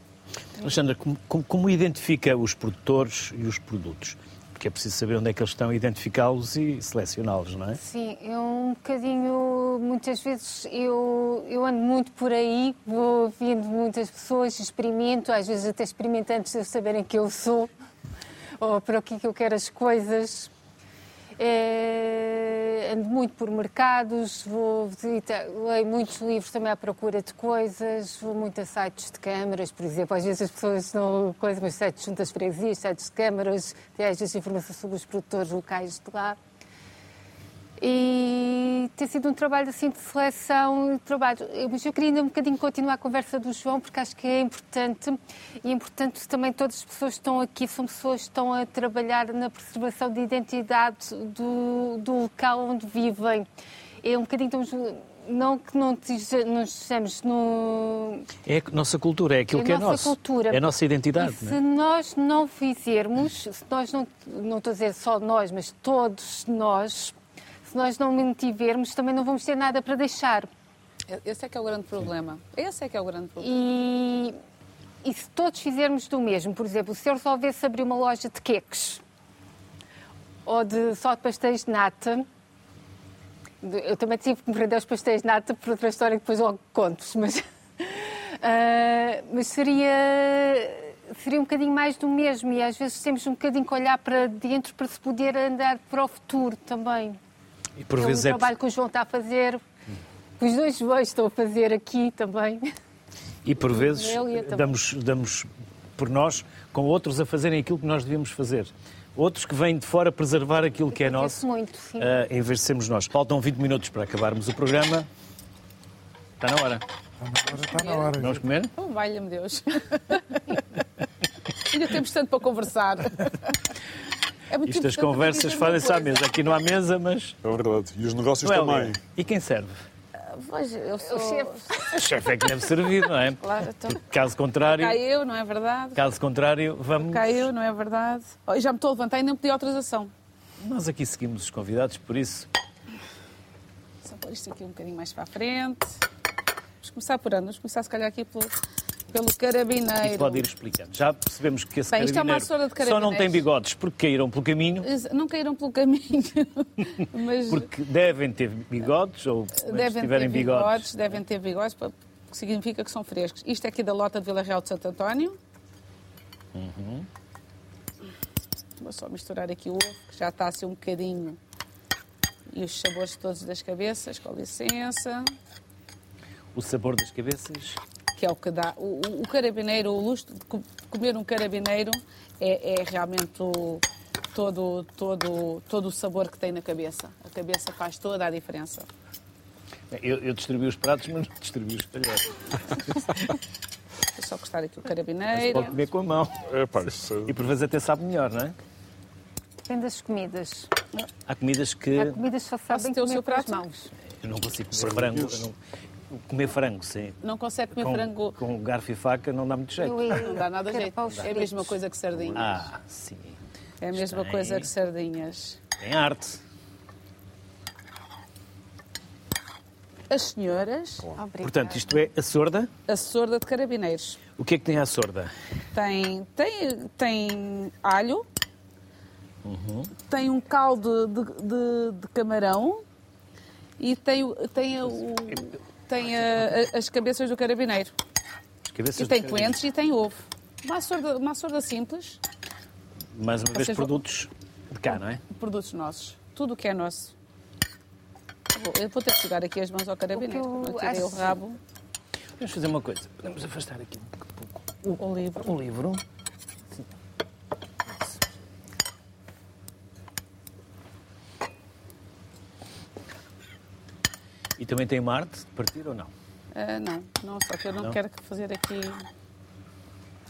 Alexandra, como, como, como identifica os produtores e os produtos? Porque é preciso saber onde é que eles estão, identificá-los e selecioná-los, não é? Sim, é um bocadinho. Muitas vezes eu, eu ando muito por aí, vou vendo muitas pessoas, experimento, às vezes até experimento antes de saberem que eu sou, ou para o que, é que eu quero as coisas. É, ando muito por mercados, vou visitar, leio muitos livros também à procura de coisas, vou muito a sites de câmaras, por exemplo. Às vezes as pessoas não coisas, mas sites juntas freguesias, sites de câmaras, às vezes informação sobre os produtores locais de lá. E tem sido um trabalho assim de seleção, de trabalho. Mas eu queria ainda um bocadinho continuar a conversa do João, porque acho que é importante. E é importante também todas as pessoas que estão aqui são pessoas que estão a trabalhar na preservação de identidade do, do local onde vivem. É um bocadinho. Estamos, não que não, estejamos no. É a nossa cultura, é aquilo é que é nosso. Cultura. É a nossa identidade. E se nós não fizermos, se nós não, não estou a dizer só nós, mas todos nós, se nós não mantivermos, também não vamos ter nada para deixar. Esse é que é o grande problema. Esse é que é o grande problema. E, e se todos fizermos do mesmo, por exemplo, se eu resolvesse abrir uma loja de queques ou de só de pastéis de nata, eu também tive que me vender os pastéis de nata por outra história que depois logo conto, mas, uh, *laughs* mas seria seria um bocadinho mais do mesmo e às vezes temos um bocadinho que olhar para dentro para se poder andar para o futuro também. E por é vezes um é trabalho que o João está a fazer Os dois bois estou a fazer aqui também. E por vezes e damos, damos por nós com outros a fazerem aquilo que nós devíamos fazer. Outros que vêm de fora preservar aquilo que é nosso, muito, sim. ah, em vez de sermos nós. Faltam 20 minutos para acabarmos o programa. Está na hora. Está na hora. Vamos comer? Oh, valha-me Deus. *laughs* Ainda temos tanto para conversar. *laughs* É muito Isto as importante conversas fazem-se à mesa. Aqui não há mesa, mas. É verdade. E os negócios Não é, também. E quem serve? Pois, eu sou... O chefe. O chefe é que deve servir, não é? Claro, então... Caso contrário, Cá eu, não é verdade? caso contrário, vamos. Cá eu, não é verdade? Oh, já me estou a levantar e nem pedi autorização. Nós aqui seguimos os convidados, por isso. Só pôr isto aqui um bocadinho mais para a frente. Vamos começar por onde? Vamos começar, se calhar, aqui pelo, pelo carabineiro. E pode ir explicando. Já percebemos que esse Bem, é carabineiro vassoura de só não tem bigodes porque caíram pelo caminho, Não caíram pelo caminho, *laughs* mas porque devem ter bigodes, ou devem tiverem ter bigodes, devem ter bigodes, que significa que são frescos. Isto é aqui da lota de Vila Real de Santo António. Uhum. Vou só misturar aqui o ovo, que já está assim um bocadinho. E os sabores todos das cabeças, com licença. o sabor das cabeças. Que é o que dá. O, o- o carabineiro, o luxo de co- comer um carabineiro é, é realmente o- todo, todo, todo o sabor que tem na cabeça. A cabeça faz toda a diferença. Eu, eu distribuí os pratos, mas não distribuí os talheres. Vou *laughs* só cortar aqui o Pode carabineiro. comer com a mão. É pá, isso E por vezes até sabe melhor, não é? Depende das comidas. Há comidas que Há comidas que só sabem ter o comer seu com as prato? mãos. eu não consigo comer São frango. dias. eu não- Comer frango, sim. Não consegue comer Com, frango, com garfo e faca não dá muito jeito. Eu não dá nada jeito. É a mesma coisa que sardinhas. Ah, sim. é a mesma tem- coisa que sardinhas. Tem arte. As senhoras. Portanto, isto é a sorda. a sorda de carabineiros. O que é que tem a sorda? Tem, tem, tem alho, Uhum. tem um caldo de, de- de camarão e tem, tem, o, tem a- a- as cabeças do carabineiro. As cabeças E tem coentros e tem ovo. Uma sorda, uma sorda simples, Mais uma vez, vão- produtos de cá, não é? produtos nossos. Tudo o que é nosso. Vou- Eu vou ter que jogar aqui as mãos ao carabineiro. O eu tirei o rabo, Vamos fazer uma coisa. Podemos afastar aqui um pouco o livro. o livro. E também tem uma arte de partir ou não? Ah, não, não, só que eu não, Não? quero fazer aqui.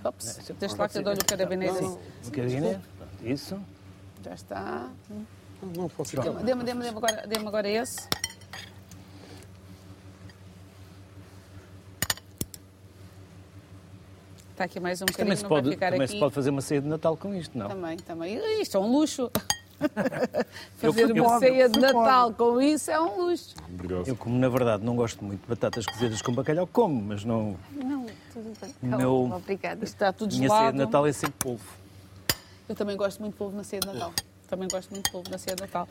Ops, Não, deixa lá que eu dou-lhe o carabineiro. Sim. Um bocadinho. Pronto, Isso. Já está. não pode ficar. Dê-me dê-me- dê-me agora, dê agora esse. Está aqui mais um bocadinho, Também, se não pode, vai ficar também aqui. se pode fazer uma ceia de Natal com isto, não? Também, também. Isto é um luxo. Eu- Fazer eu- uma ceia de se Natal com isso é um luxo. Obrigado. Eu, como na verdade não gosto muito de batatas cozidas com bacalhau, como, mas não. Não, tudo bem. Meu- Obrigada. Está tudo Minha ceia gelado. de Natal é sem polvo. Eu também gosto muito de polvo na ceia de Natal. Também gosto muito de polvo na ceia de Natal.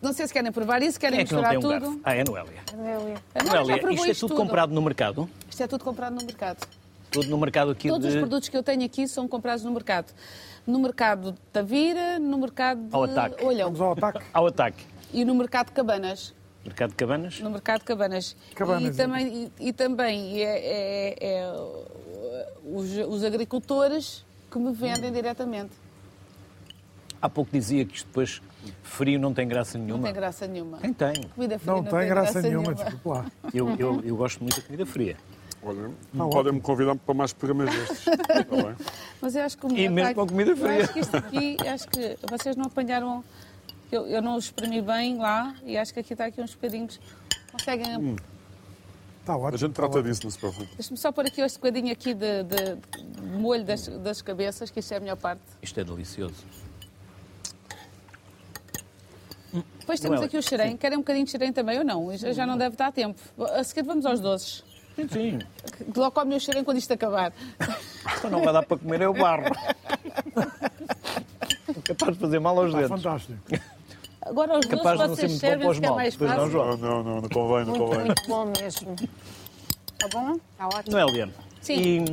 Não sei se querem provar isso, querem é que não misturar um tudo. garfo? Ah, é a Noélia. Noélia. Já Noélia, provou isto é tudo comprado no mercado? Isto é tudo comprado no mercado. Tudo no mercado aqui Todos de... os produtos que eu tenho aqui são comprados no mercado. No mercado de Tavira, no mercado de Ao ataque. Olhão Vamos ao ataque. Ao ataque. e no mercado de Cabanas. Mercado de Cabanas? No mercado de Cabanas. Cabanas, e também, e, e também é, é- é, os, os agricultores que me vendem diretamente. Há pouco dizia que isto depois frio não tem graça nenhuma. Não tem graça nenhuma. Tem, tem. Comida fria Não tem graça nenhuma, desculpe lá. Eu, eu, eu gosto muito da comida fria. Olha, Ah, podem-me convidar para mais programas destes. *laughs* Bem? Mas eu acho que o E mesmo pai- com comida Eu fria. acho que isto aqui, acho que vocês não apanharam. Eu, eu não os espremi bem lá e acho que aqui está aqui uns bocadinhos. Conseguem. Hum. Está ótimo. A gente trata ótimo. disso, não se preocupe. Deixa-me só pôr aqui este bocadinho aqui de, de- de molho das, das cabeças, que isto é a melhor parte. Isto é delicioso. Depois temos Noélia, aqui o xerém. Querem um bocadinho de xerém também ou não? Já, já não deve dar tempo. A seguir vamos aos doces. Sim, sim. Que Logo come o xerém quando isto acabar. Só não vai dar para comer é o barro. *laughs* Capaz de fazer mal aos Está dentes. fantástico. Agora os Capaz de não doces ser vocês muito bom para os servem que é maus. mais Pois não, fácil. João? Não, não, não, não convém, não Muito, convém. muito bom mesmo. Tá bom? Está ótimo. Noélia, Sim.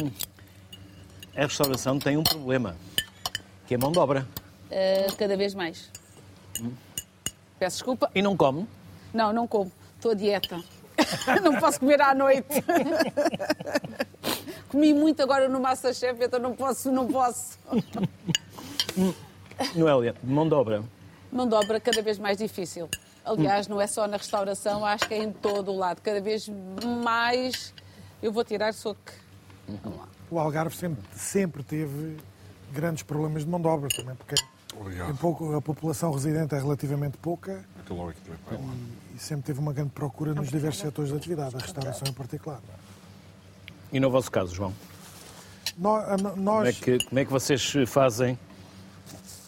e a restauração tem um problema, que é mão de obra. Uh, cada vez mais. Peço desculpa. E não come. Não, não como. Estou a dieta. *laughs* não posso comer à noite. *laughs* Comi muito agora no Masterchef, então não posso, não posso. Noélia, mão de obra. Mão de obra cada vez mais difícil. Aliás, não é só na restauração, acho que é em todo o lado. Cada vez mais. Eu vou tirar soco. Vamos lá. O Algarve sempre, sempre teve grandes problemas de mão de obra também, porque Obrigado. pouco, a população residente é relativamente pouca lá. e, e sempre teve uma grande procura nos diversos setores de atividade, a restauração em particular. E no vosso caso, João? Nó- a no- Como Nós, é que, como é que vocês fazem?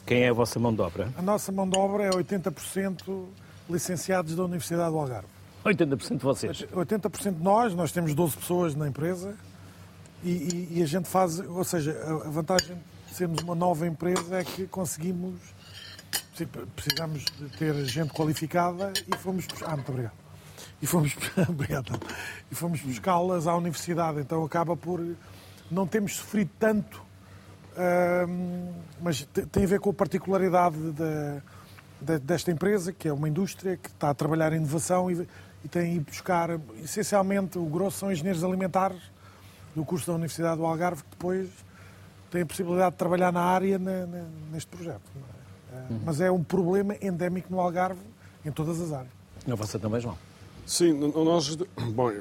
Quem é a vossa mão de obra? A nossa mão de obra é 80% licenciados da Universidade do Algarve. 80% de vocês. 80% de nós, nós temos 12 pessoas na empresa e, e- e a gente faz, ou seja, a, vantagem sermos uma nova empresa é que conseguimos, precisamos de ter gente qualificada e fomos, ah, muito obrigado. E fomos, *laughs* obrigado, e fomos buscá-las à universidade, então acaba por, não temos sofrido tanto Ahm, mas te- tem a ver com a particularidade da- da- desta empresa, que é uma indústria que está a trabalhar em inovação e, e tem ido buscar, essencialmente, o grosso são engenheiros alimentares do curso da Universidade do Algarve, que depois têm a possibilidade de trabalhar na área na- na- neste projeto. não é? Ah, Mas é um problema endémico no Algarve, em todas as áreas. Na vossa também, João? Sim, nós, bom,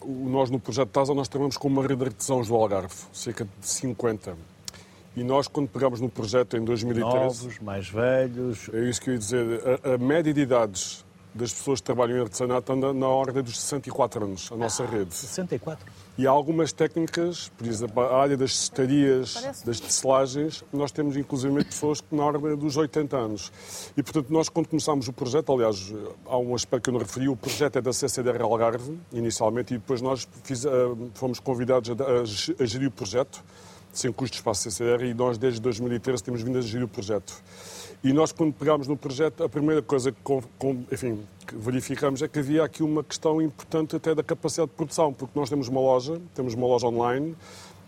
o- nós no projeto TASA nós trabalhamos com uma rede de artesãos do Algarve, cerca de 50. E nós, quando pegámos no projeto em 2013, Novos, mais velhos. é isso que eu ia dizer, a, a média de idades das pessoas que trabalham em artesanato anda na ordem dos 64 anos, a nossa rede. 64. E há algumas técnicas, por exemplo, a área das cestarias, das tecelagens, nós temos inclusive pessoas que na ordem dos 80 anos. E, portanto, nós quando começámos o projeto, aliás, há um aspecto que eu não referi, o projeto é da CCDR Algarve, inicialmente, e depois nós fiz, ah, fomos convidados a, a gerir o projeto, sem custos para a CCDR, e nós desde 2013 temos vindo a gerir o projeto. E nós, quando pegámos no projeto, a primeira coisa que, com- enfim, que verificamos é que havia aqui uma questão importante até da capacidade de produção, porque nós temos uma loja, temos uma loja online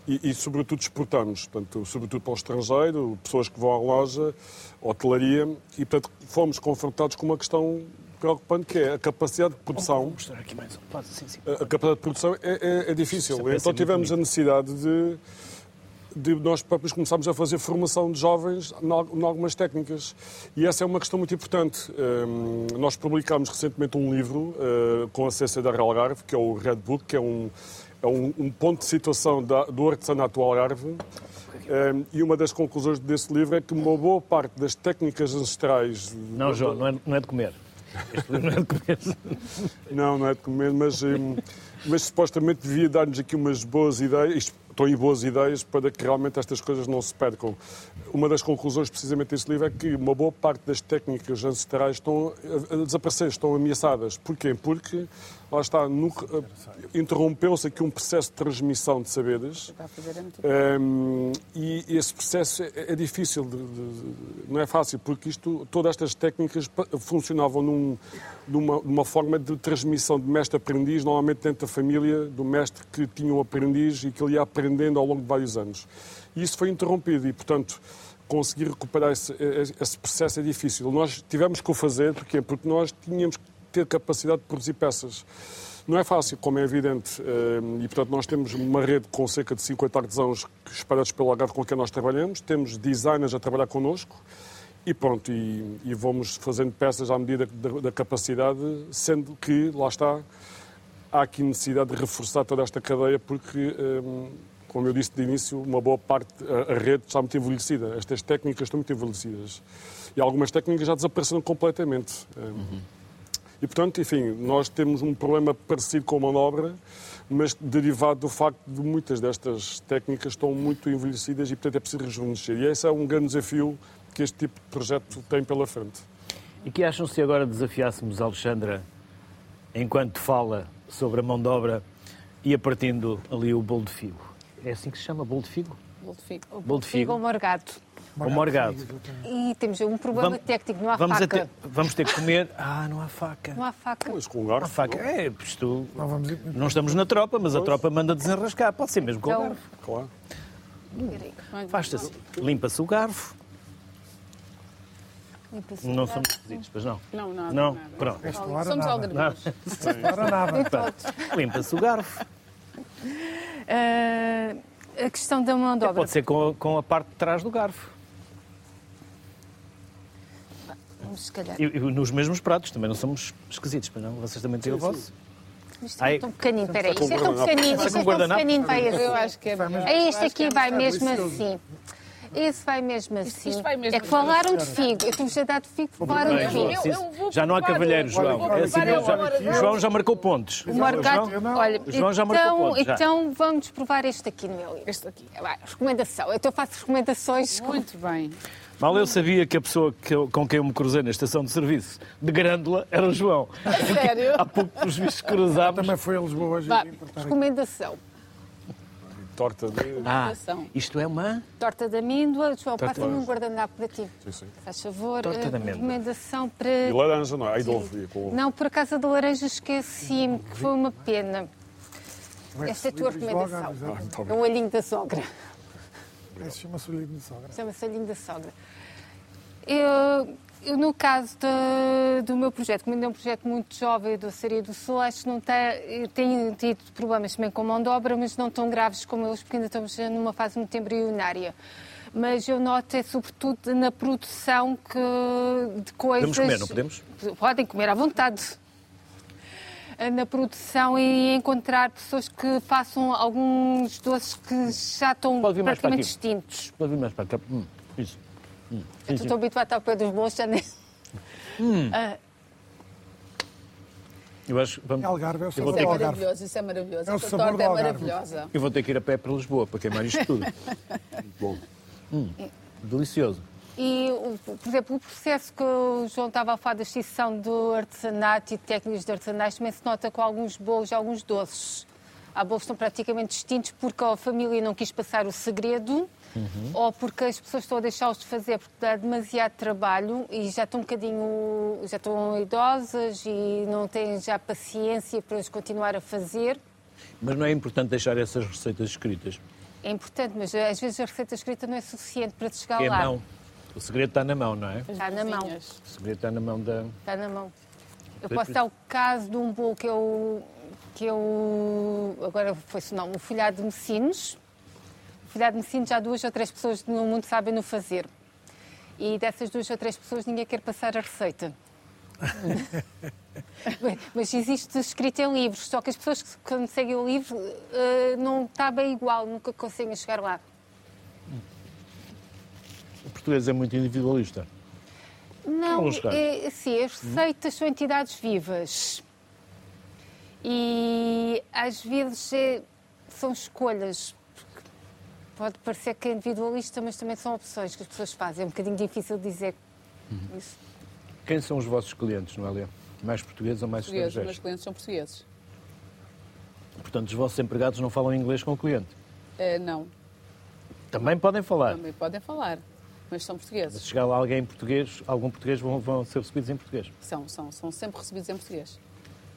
e, e sobretudo, exportamos, portanto, sobretudo para o estrangeiro, pessoas que vão à loja, hotelaria, e, portanto, fomos confrontados com uma questão preocupante, que é a capacidade de produção. Vou mostrar aqui mais um. Pode, sim, sim. A a capacidade de produção é, é- é difícil. Então tivemos a necessidade de, de nós próprios começarmos a fazer formação de jovens em al- em algumas técnicas. E essa é uma questão muito importante. Hum, nós publicámos recentemente um livro eh, com a CCDR Algarve, que é o Red Book, que é um, é um, um ponto de situação da- do artesanato Algarve. Hum, e uma das conclusões desse livro é que uma boa parte das técnicas ancestrais Não, João, não é, não é de comer. Este livro não é de comer. Não, não é de comer, mas, hum, mas supostamente devia dar-nos aqui umas boas ideias, aí boas ideias para que realmente estas coisas não se percam. Uma das conclusões precisamente desse livro é que uma boa parte das técnicas ancestrais estão a desaparecer, estão ameaçadas. Porquê? Porque, lá está, no- interrompeu-se aqui um processo de transmissão de saberes um, e esse processo é, é difícil, de- de- não é fácil, porque isto, todas estas técnicas funcionavam num- numa, numa forma de transmissão de mestre-aprendiz, normalmente dentro da família do mestre que tinha um aprendiz e que ele ia aprendendo ao longo de vários anos. E isso foi interrompido e, portanto, conseguir recuperar esse, esse processo é difícil. Nós tivemos que o fazer, porquê? Porque nós tínhamos que ter capacidade de produzir peças. Não é fácil, como é evidente, eh, e portanto nós temos uma rede com cerca de 50 artesãos espalhados pelo Algarve com quem nós trabalhamos, temos designers a trabalhar connosco e pronto, e, e vamos fazendo peças à medida da, da capacidade, sendo que, lá está, há aqui necessidade de reforçar toda esta cadeia porque, eh, como eu disse de início, uma boa parte, a, rede está muito envelhecida, estas técnicas estão muito envelhecidas e algumas técnicas já desapareceram completamente. Eh, e, portanto, enfim, nós temos um problema parecido com a manobra, mas derivado do facto de muitas destas técnicas estão muito envelhecidas e, portanto, é preciso rejuvenescer. E esse é um grande desafio que este tipo de projeto tem pela frente. E que acham se agora desafiássemos a Alexandra, enquanto fala sobre a mão de obra, ia partindo ali o bolo de figo? É assim que se chama, bolo de figo? bolo de figo. Bolo de figo. Figo morgado. Ou morgado. E temos um problema Vamos- técnico, não há Vamos, faca. ter, vamos ter que comer. *laughs* Ah, não há faca. Não há faca. Mas com um Não há garfo. faca. É, isto, Não, vamos... não estamos na tropa, mas a tropa manda desenrascar. Pode ser mesmo com o Então, garfo. Claro. peraí. Faz-se assim. Limpa-se o garfo. Não somos esquisitos, pois não? Não, nada. Não? nada. Pronto. Esta hora Somos algarvios. Agora nada. *laughs* Limpa-se o garfo. Ah, a questão da mão de obra. Pode ser com a, com a parte de trás do garfo. Vamos, se calhar. E, e nos mesmos pratos, também não somos esquisitos, pois não? Vocês também têm o vosso? Isto Ai. é tão pequenino, espera aí. com Isto é tão pequenino, isto com é tão pequenino, vai Eu assim. acho que é melhor. É este Eu aqui é vai mesmo assim. Esse vai mesmo assim. isto vai mesmo é que assim. falaram de figo. Eu a dar de figo, falaram de figo. Eu- eu vou já não há cavalheiro, João. É assim já- João já marcou pontos. O Eu não. olha, João já marcou então, pontos, já. então vamos provar este aqui no meu livro. Este aqui. Vai, recomendação. Então eu faço recomendações. com- Muito bem. Mal eu sabia que a pessoa que eu- com quem eu me cruzei na estação de serviço de Grândola era o João. *laughs* Sério? Há pouco os bichos cruzámos. Também foi a Lisboa hoje. Vá. Recomendação. Torta de. Ah, isto é uma Torta de amêndoa. João, passa-me um guardanapo para ti. Sim, sim. Faz favor. Torta eh, de amêndoa. recomendação para... E laranja, não é? Com. Não, por acaso a de laranja esqueci-me, que foi uma pena. Esta é a tua recomendação. Ah, É obrigado. o olhinho da sogra. Esse chama-se olhinho de sogra. Chama-se olhinho da sogra. Eu, eu, no caso da- do meu projeto, como ainda é um projeto muito jovem do Doçaria do Sul, acho que não tem, tenho tido problemas também com mão de obra, mas não tão graves como eles, porque ainda estamos numa fase muito embrionária. Mas eu noto é sobretudo na produção que, de coisas... Podemos comer, não podemos? Podem comer à vontade. Na produção e encontrar pessoas que façam alguns doces que já estão praticamente extintos. Pode vir mais para cá. Hum, isso. Hum, Eu estou habituada ao pé dos bolos, já nem... Ah, Eu acho vamos, É Algarve, é o eu vou sabor ter Isso é do que, Algarve. maravilhoso, isso é maravilhoso. É o Esta sabor torta é maravilhosa. eu vou ter que ir a pé para Lisboa para queimar isto tudo. *laughs* Bom. Delicioso. E, por exemplo, o processo que o João estava a falar da extinção do artesanato e de técnicas de artesanais também se nota com alguns bolos e alguns doces. Há bolos que estão praticamente extintos porque a família não quis passar o segredo ou porque as pessoas estão a deixá-los de fazer porque dá demasiado trabalho e já estão um bocadinho, já estão idosas e não têm já paciência para os continuar a fazer. Mas não é importante deixar essas receitas escritas. É importante, mas às vezes a receita escrita não é suficiente para chegar É lá. mão. O segredo está na mão, não é? Está na mão. O segredo está na mão da. Está na mão. Eu Foi posso dar o caso de um bolo que eu. que eu. agora foi-se não, o folhado de Messinos. O folhado de Messinos já duas ou três pessoas no mundo sabem no fazer. E dessas duas ou três pessoas ninguém quer passar a receita. *laughs* Mas existe escrito em livros, só que as pessoas que quando seguem o livro eh, não está bem igual, nunca conseguem chegar lá. Português é muito individualista. Não, é, assim, as receitas são entidades vivas. E às vezes é- são escolhas. Pode parecer que é individualista, mas também são opções que as pessoas fazem. É um bocadinho difícil dizer isso. Quem são os vossos clientes, Noélia? Mais portugueses ou mais Portugueses, os estrangeiros? meus clientes são portugueses. Portanto, os vossos empregados não falam inglês com o cliente. Eh, não, Também podem falar. também podem falar, mas são Se portugueses. chegar lá alguém em português, algum português vão, vão ser recebidos em português. São, são, são sempre recebidos em português.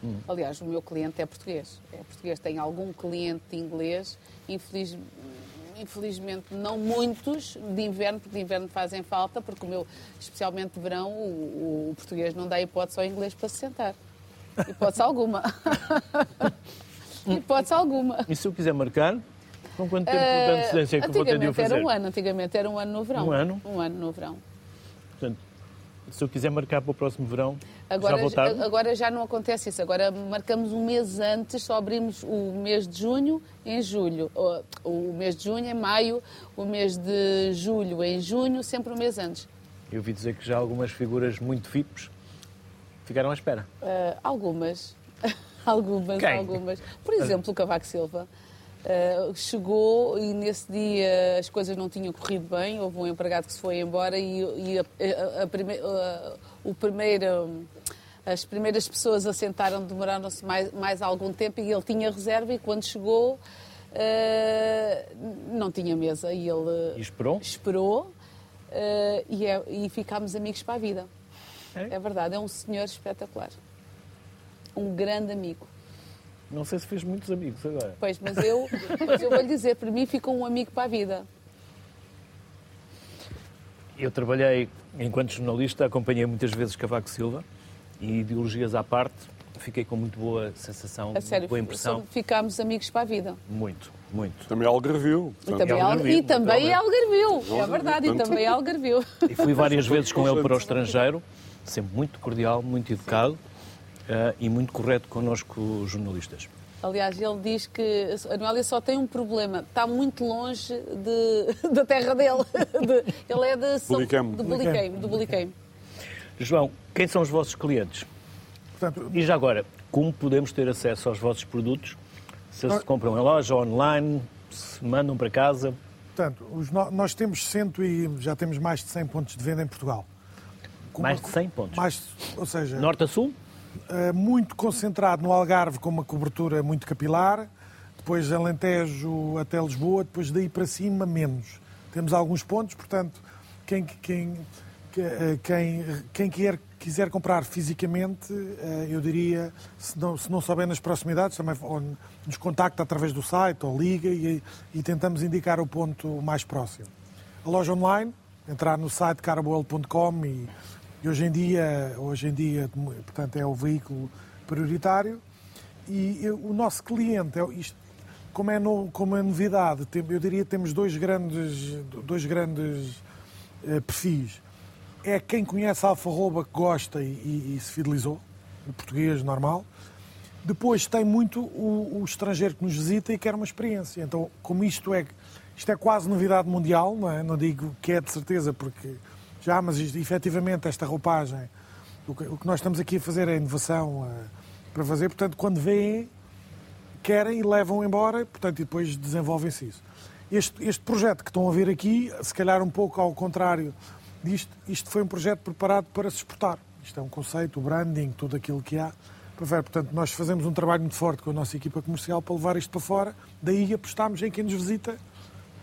Hum. Aliás, o meu cliente é português. É português. Tem algum cliente de inglês, infeliz- infelizmente não muitos de inverno, porque de inverno fazem falta, porque o meu, especialmente de verão, o, o português não dá hipótese ao inglês para se sentar. Hipótese alguma. *laughs* hipótese alguma. E se eu quiser marcar, com quanto tempo de Eh, antecedência é que vou ter de o antigamente fazer? era um ano, antigamente era um ano no verão. Um ano? Um ano no verão. Portanto, se eu quiser marcar para o próximo verão, Agora, já vou tarde. agora já não acontece isso. Agora marcamos um mês antes, só abrimos o mês de junho em julho. O, mês de junho em maio, o mês de julho em junho, sempre um mês antes. Eu ouvi dizer que já algumas figuras muito VIPs ficaram à espera. Ah, algumas. *laughs* algumas, Quem? algumas. Por exemplo, o Cavaco Silva. Ah, chegou e nesse dia as coisas não tinham corrido bem, houve um empregado que se foi embora e, e a- a- a prime- a- o primeiro, as primeiras pessoas assentaram, demoraram-se mais, mais algum tempo e ele tinha reserva e quando chegou ah, não tinha mesa e ele E esperou? esperou ah, e, é- e ficámos amigos para a vida. É? É verdade, é um senhor espetacular. Um grande amigo. Não sei se fez muitos amigos agora. Pois, mas eu, mas eu vou lhe dizer, para mim ficou um amigo para a vida. Eu trabalhei, enquanto jornalista, acompanhei muitas vezes Cavaco Silva e ideologias à parte, fiquei com muito boa sensação, A sério, boa impressão. ficámos amigos para a vida. Muito, muito. Também Algarvio. E também, Algarvio, e também é Algarvio. É verdade, e também é Algarvio. E fui várias vezes com ele para o estrangeiro, sempre muito cordial, muito educado eh, e muito correto connosco, os jornalistas. Aliás, ele diz que a Noélia só tem um problema. Está muito longe de- *laughs* da terra dele. *laughs* De- ele é de São, Bulicame. de Bulicame. Do Bulicame. João, quem são os vossos clientes? Portanto, E já agora, como podemos ter acesso aos vossos produtos? Se eles se compram em loja, online, se mandam para casa? portanto os no- nós temos cento e já temos mais de 100 pontos de venda em Portugal. Com Mais uma- de 100 pontos. Mais, ou seja, Norte a sul? Eh, muito concentrado no Algarve com uma cobertura muito capilar, depois Alentejo até Lisboa, depois daí para cima menos. Temos alguns pontos, portanto, quem, quem, que- eh, quem, quem quer, quiser comprar fisicamente, eh, eu diria, se não, se não souber nas proximidades, também nos contacta através do site ou liga e, e tentamos indicar o ponto mais próximo. A loja online, entrar no site caraboel.com e, e hoje em dia, hoje em dia, portanto, é o veículo prioritário. E o nosso cliente, é, isto, como, é no- como é novidade, eu diria que temos dois grandes, dois grandes eh, perfis. É quem conhece a alfarroba, que gosta e, e- e se fidelizou, o português normal. Depois tem muito o, o estrangeiro que nos visita e quer uma experiência. Então, como isto é, isto é quase novidade mundial, não é? Não digo que é de certeza, porque já, mas efetivamente esta roupagem, o que, o que nós estamos aqui a fazer é inovação eh, para fazer. Portanto, quando veem, querem e levam embora, portanto, e depois desenvolvem-se isso. Este, este projeto que estão a ver aqui, se calhar um pouco ao contrário disto, isto foi um projeto preparado para se exportar. Isto é um conceito, o branding, tudo aquilo que há. Portanto, nós fazemos um trabalho muito forte com a nossa equipa comercial para levar isto para fora, daí apostámos em quem nos visita.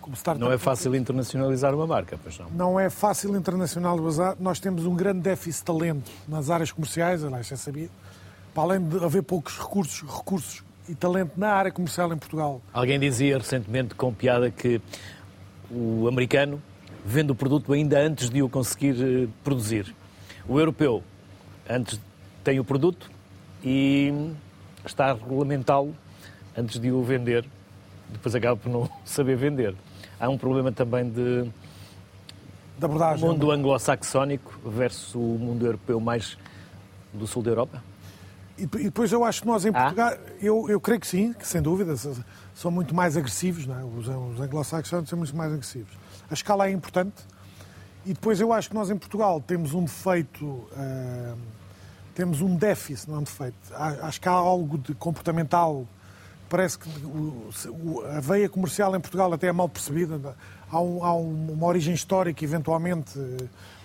Como startup. Não é fácil internacionalizar uma marca, pois não. Não é fácil internacionalizar. Nós temos um grande déficit de talento nas áreas comerciais, aliás, já sabia. Para além de haver poucos recursos, recursos e talento na área comercial em Portugal. Alguém dizia recentemente com piada que o americano vende o produto ainda antes de o conseguir eh, produzir. O europeu antes tem o produto e está a regulamentá-lo antes de o vender. Depois acaba por não *laughs* saber vender. Há um problema também de Da abordagem. mundo anglo-saxónico versus o mundo europeu mais do sul da Europa? E, e depois eu acho que nós em Ah? Portugal, eu, eu creio que sim, que sem dúvida, são muito mais agressivos, não é? os, os anglo-saxónicos são muito mais agressivos. A escala é importante e depois eu acho que nós em Portugal temos um defeito, ah, temos um déficit, não é um defeito. Acho que há algo de comportamental, parece que a veia comercial em Portugal até é mal percebida. Há, um- há um- uma origem histórica, eventualmente,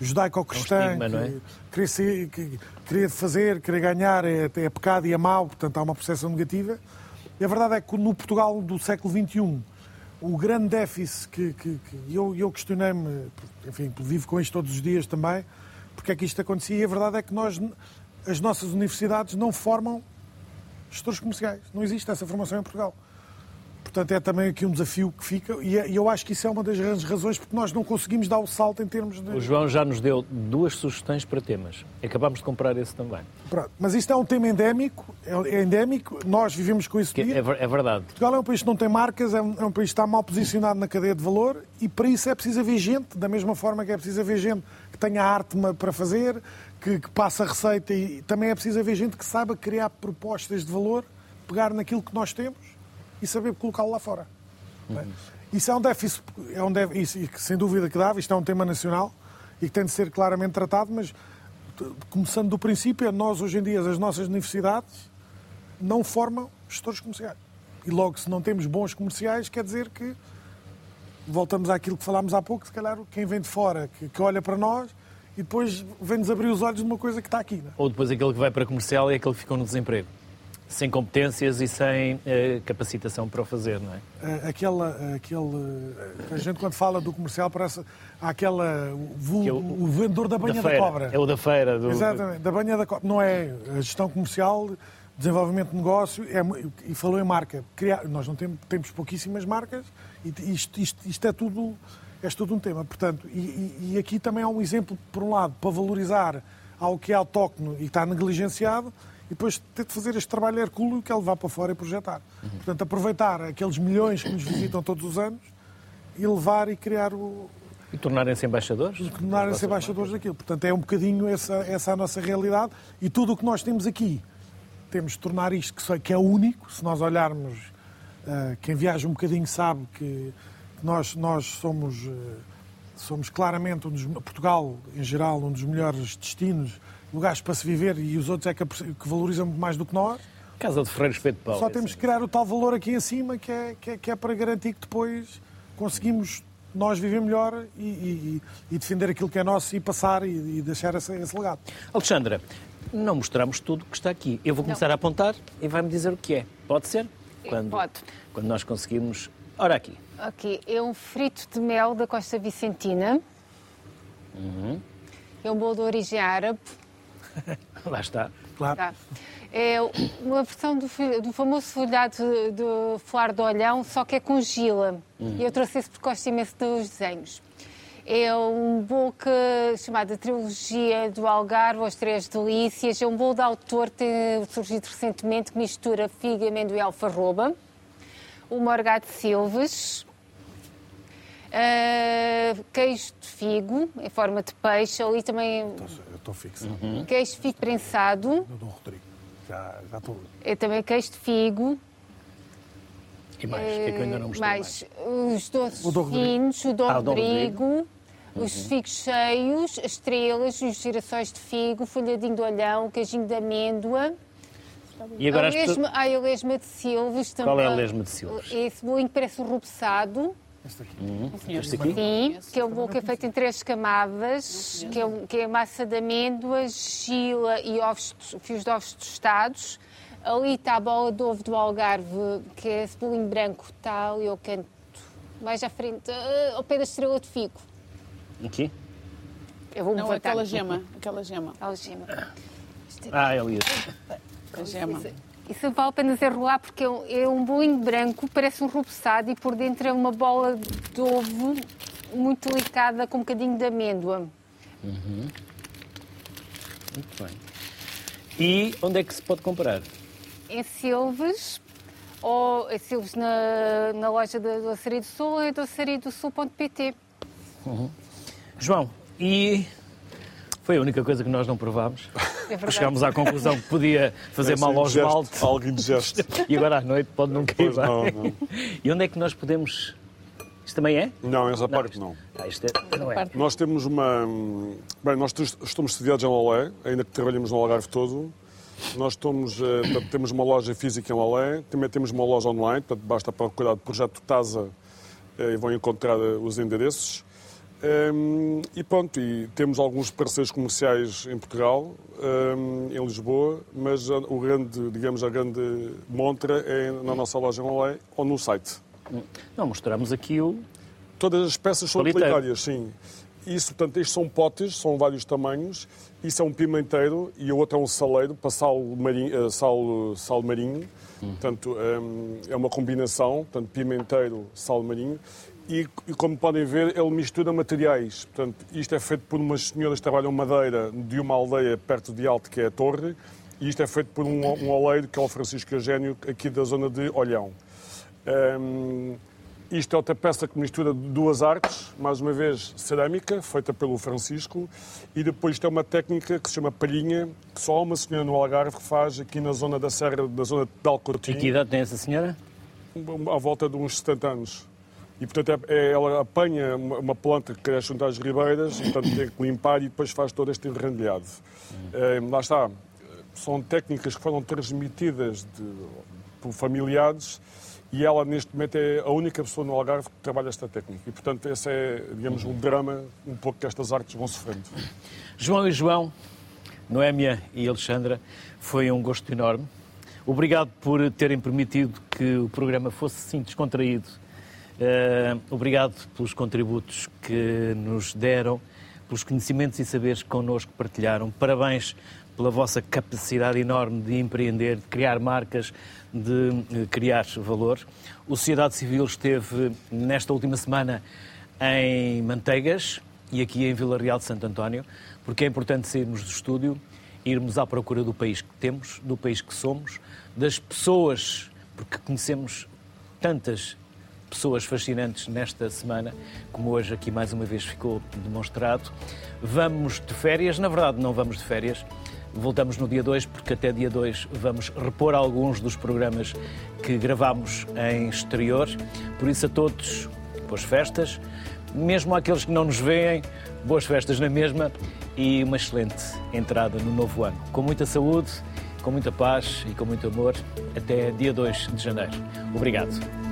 judaico-cristã, É é? que- querer, ser, que- querer fazer, querer ganhar é, é pecado e é mau, portanto há uma percepção negativa. E a verdade é que no Portugal do século XXI, o grande déficit que, que- que eu, eu questionei-me, enfim, vivo com isto todos os dias também, porque é que isto acontecia, e a verdade é que nós, as nossas universidades não formam gestores comerciais. Não existe essa formação em Portugal. Portanto, é também aqui um desafio que fica, e é- e eu acho que isso é uma das grandes razões porque nós não conseguimos dar o salto em termos de. O João já nos deu duas sugestões para temas. Acabámos de comprar esse também. Pronto. Mas isto é um tema endémico, é endémico, nós vivemos com isso Que é, é verdade. Portugal é um país que não tem marcas, é um, é um país que está mal posicionado na cadeia de valor e para isso é preciso haver gente, da mesma forma que é preciso haver gente que tenha arte para fazer, que, que passe a receita e também é preciso haver gente que saiba criar propostas de valor, pegar naquilo que nós temos e saber colocá-lo lá fora. é? Isso é um déficit, é um déficit isso, sem dúvida que dava, isto é um tema nacional e que tem de ser claramente tratado, mas começando do princípio, é nós hoje em dia, as nossas universidades, não formam gestores comerciais. E logo, se não temos bons comerciais, quer dizer que voltamos àquilo que falámos há pouco, se calhar quem vem de fora, que, que olha para nós e depois vem-nos abrir os olhos de uma coisa que está aqui. É? Ou depois aquele que vai para comercial é aquele que ficou no desemprego. Sem competências e sem eh, capacitação para o fazer, não é? Ah, Aquela, aquele, a gente quando fala do comercial parece há aquela, o, é o- o vendedor da banha da, feira. cobra. É o da feira. Do... Exatamente, da banha da cobra. Não é a gestão comercial, desenvolvimento de negócio, é, e falou em marca. Criar, nós não temos, temos pouquíssimas marcas e isto, isto, isto é tudo és todo um tema. Portanto, e, e, aqui também há um exemplo, por um lado, para valorizar algo que é autóctono e está negligenciado, e depois ter de fazer este trabalho hercúleo que é levar para fora e projetar. Uhum. Portanto, aproveitar aqueles milhões que nos visitam todos os anos e levar e criar o. E tornarem-se embaixadores? E tornarem-se embaixadores daquilo. Portanto, é um bocadinho essa, essa a nossa realidade e tudo o que nós temos aqui temos de tornar isto que, é único. Se nós olharmos, uh, quem viaja um bocadinho sabe que nós, nós somos, uh, somos claramente, um dos, Portugal em geral, um dos melhores destinos lugares para se viver e os outros é que, que valorizam muito mais do que nós. Casa de Ferreiros Pedro Paulo. Só temos que criar o tal valor aqui em cima que é, que é, que é para garantir que depois conseguimos nós viver melhor e, e, e, defender aquilo que é nosso e passar e, e deixar esse, esse, legado. Alexandra, não mostramos tudo o que está aqui. Eu vou começar não. a apontar e vai-me dizer o que é. Pode ser? Quando, Pode. Quando nós conseguimos. Ora, aqui. Ok, é um frito de mel da Costa Vicentina. Uhum. É um bolo de origem árabe. *laughs* Lá está. Claro. Tá. É uma versão do, do famoso folhado do Foar do Olhão, só que é com gila. Hum. E eu trouxe esse porque gosto imenso dos desenhos. É um bolo que, chamado Trilogia do Algarve, As Três Delícias. É um bolo de autor que tem surgido recentemente, que mistura figa, amendoim e alfarroba. O Morgado Silves, Uh, queijo de figo, em forma de peixe, ali também. Eu estou fixo. Uhum. Queijo de figo prensado. Do Dom Rodrigo. Já, já estou. É também queijo de figo. E mais? O que é que eu ainda não mostrei mais? mais? Os doces o finos, o Dom ah, Rodrigo. Rodrigo. Os uhum. figos cheios, as estrelas, os girassóis de figo, folhadinho de olhão, queijinho de amêndoa. E agora a lesma, tu... ai, a lesma de silves também. Qual é a lesma de silves? Esse bolinho parece um rubeçado. Este aqui. Uhum. Este aqui? Sim, que é um bolo que é feito em três camadas, que é, que é massa de amêndoas, gila e ovos, fios de ovos tostados. Ali está a bola de ovo do Algarve, que é esse bolinho branco, está ali ao canto, mais à frente, uh, ao pé da estrela de figo. Aqui? Eu vou Não, aquela gema, aquela gema. Aquela gema. Ah, Elias. A gema. Isso vale a pena ser rolar porque é um, é um bolinho branco, parece um rubeçado e por dentro é uma bola de ovo muito delicada com um bocadinho de amêndoa. Uhum. Muito bem. E onde é que se pode comprar? Em Silves, ou em Silves na, na loja da Doçaria do Sul, é doceriadosul.pt. Uhum. João, e foi a única coisa que nós não provámos. *laughs* É Chegámos à conclusão que podia fazer é mal ao esmalte. Algo indigesto. e agora à noite pode não cair não, não. E onde é que nós podemos... Isto também é? Não, essa parte não. Ah, isto é, não é. Nós temos uma... Bem, nós estamos sediados em Lolé, ainda que trabalhamos no Algarve todo. Nós estamos, uh, temos uma loja física em Lolé, também temos uma loja online, portanto, basta procurar o projeto TASA uh, e vão encontrar uh, os endereços. Um, e pronto, e temos alguns parceiros comerciais em Portugal, um, em Lisboa, mas o grande, digamos, a grande montra é na nossa loja online ou no site. Não, mostramos aqui o... Todas as peças são utilitárias, sim. Isso, portanto, estes são potes, são vários tamanhos. Isso é um pimenteiro e o outro é um saleiro para sal marinho. Eh, sal, sal marinho. Hum. Portanto, é uma combinação, portanto, pimenteiro, sal marinho e, e, como podem ver, ele mistura materiais. Portanto, isto é feito por umas senhoras que trabalham madeira de uma aldeia perto de Alto, que é a Torre, e isto é feito por um, um oleiro, que é o Francisco Eugênio, aqui da zona de Olhão. Um, isto é outra peça que mistura duas artes, mais uma vez cerâmica, feita pelo Francisco, e depois isto é uma técnica que se chama palhinha, que só uma senhora no Algarve faz aqui na zona da Serra, da zona de Alcotinho. E que idade tem essa senhora? À volta de uns 70 anos. E, portanto, é, é, ela apanha uma, uma, planta que cresce junto às ribeiras, e, portanto, tem que limpar e depois faz todo este enrandilhado. É, lá está. São técnicas que foram transmitidas de, por familiares e ela, neste momento, é a única pessoa no Algarve que trabalha esta técnica. E, portanto, esse é, digamos, um drama um pouco que estas artes vão sofrendo. João e João, Noémia e Alexandra, foi um gosto enorme. Obrigado por terem permitido que o programa fosse assim descontraído obrigado pelos contributos que nos deram, pelos conhecimentos e saberes que connosco partilharam. Parabéns pela vossa capacidade enorme de empreender, de criar marcas, de uh, criar valor. O Sociedade Civil esteve, nesta última semana, em Manteigas e aqui em Vila Real de Santo António, porque é importante sairmos do estúdio, irmos à procura do país que temos, do país que somos, das pessoas, porque conhecemos tantas pessoas fascinantes nesta semana, como hoje aqui mais uma vez ficou demonstrado. Vamos de férias, na verdade não vamos de férias, voltamos no dia 2, porque até dia 2 vamos repor alguns dos programas que gravámos em exterior. Por isso a todos, boas festas, mesmo àqueles que não nos veem, boas festas na mesma e uma excelente entrada no novo ano. Com muita saúde, com muita paz e com muito amor. Até dia 2 de janeiro. Obrigado.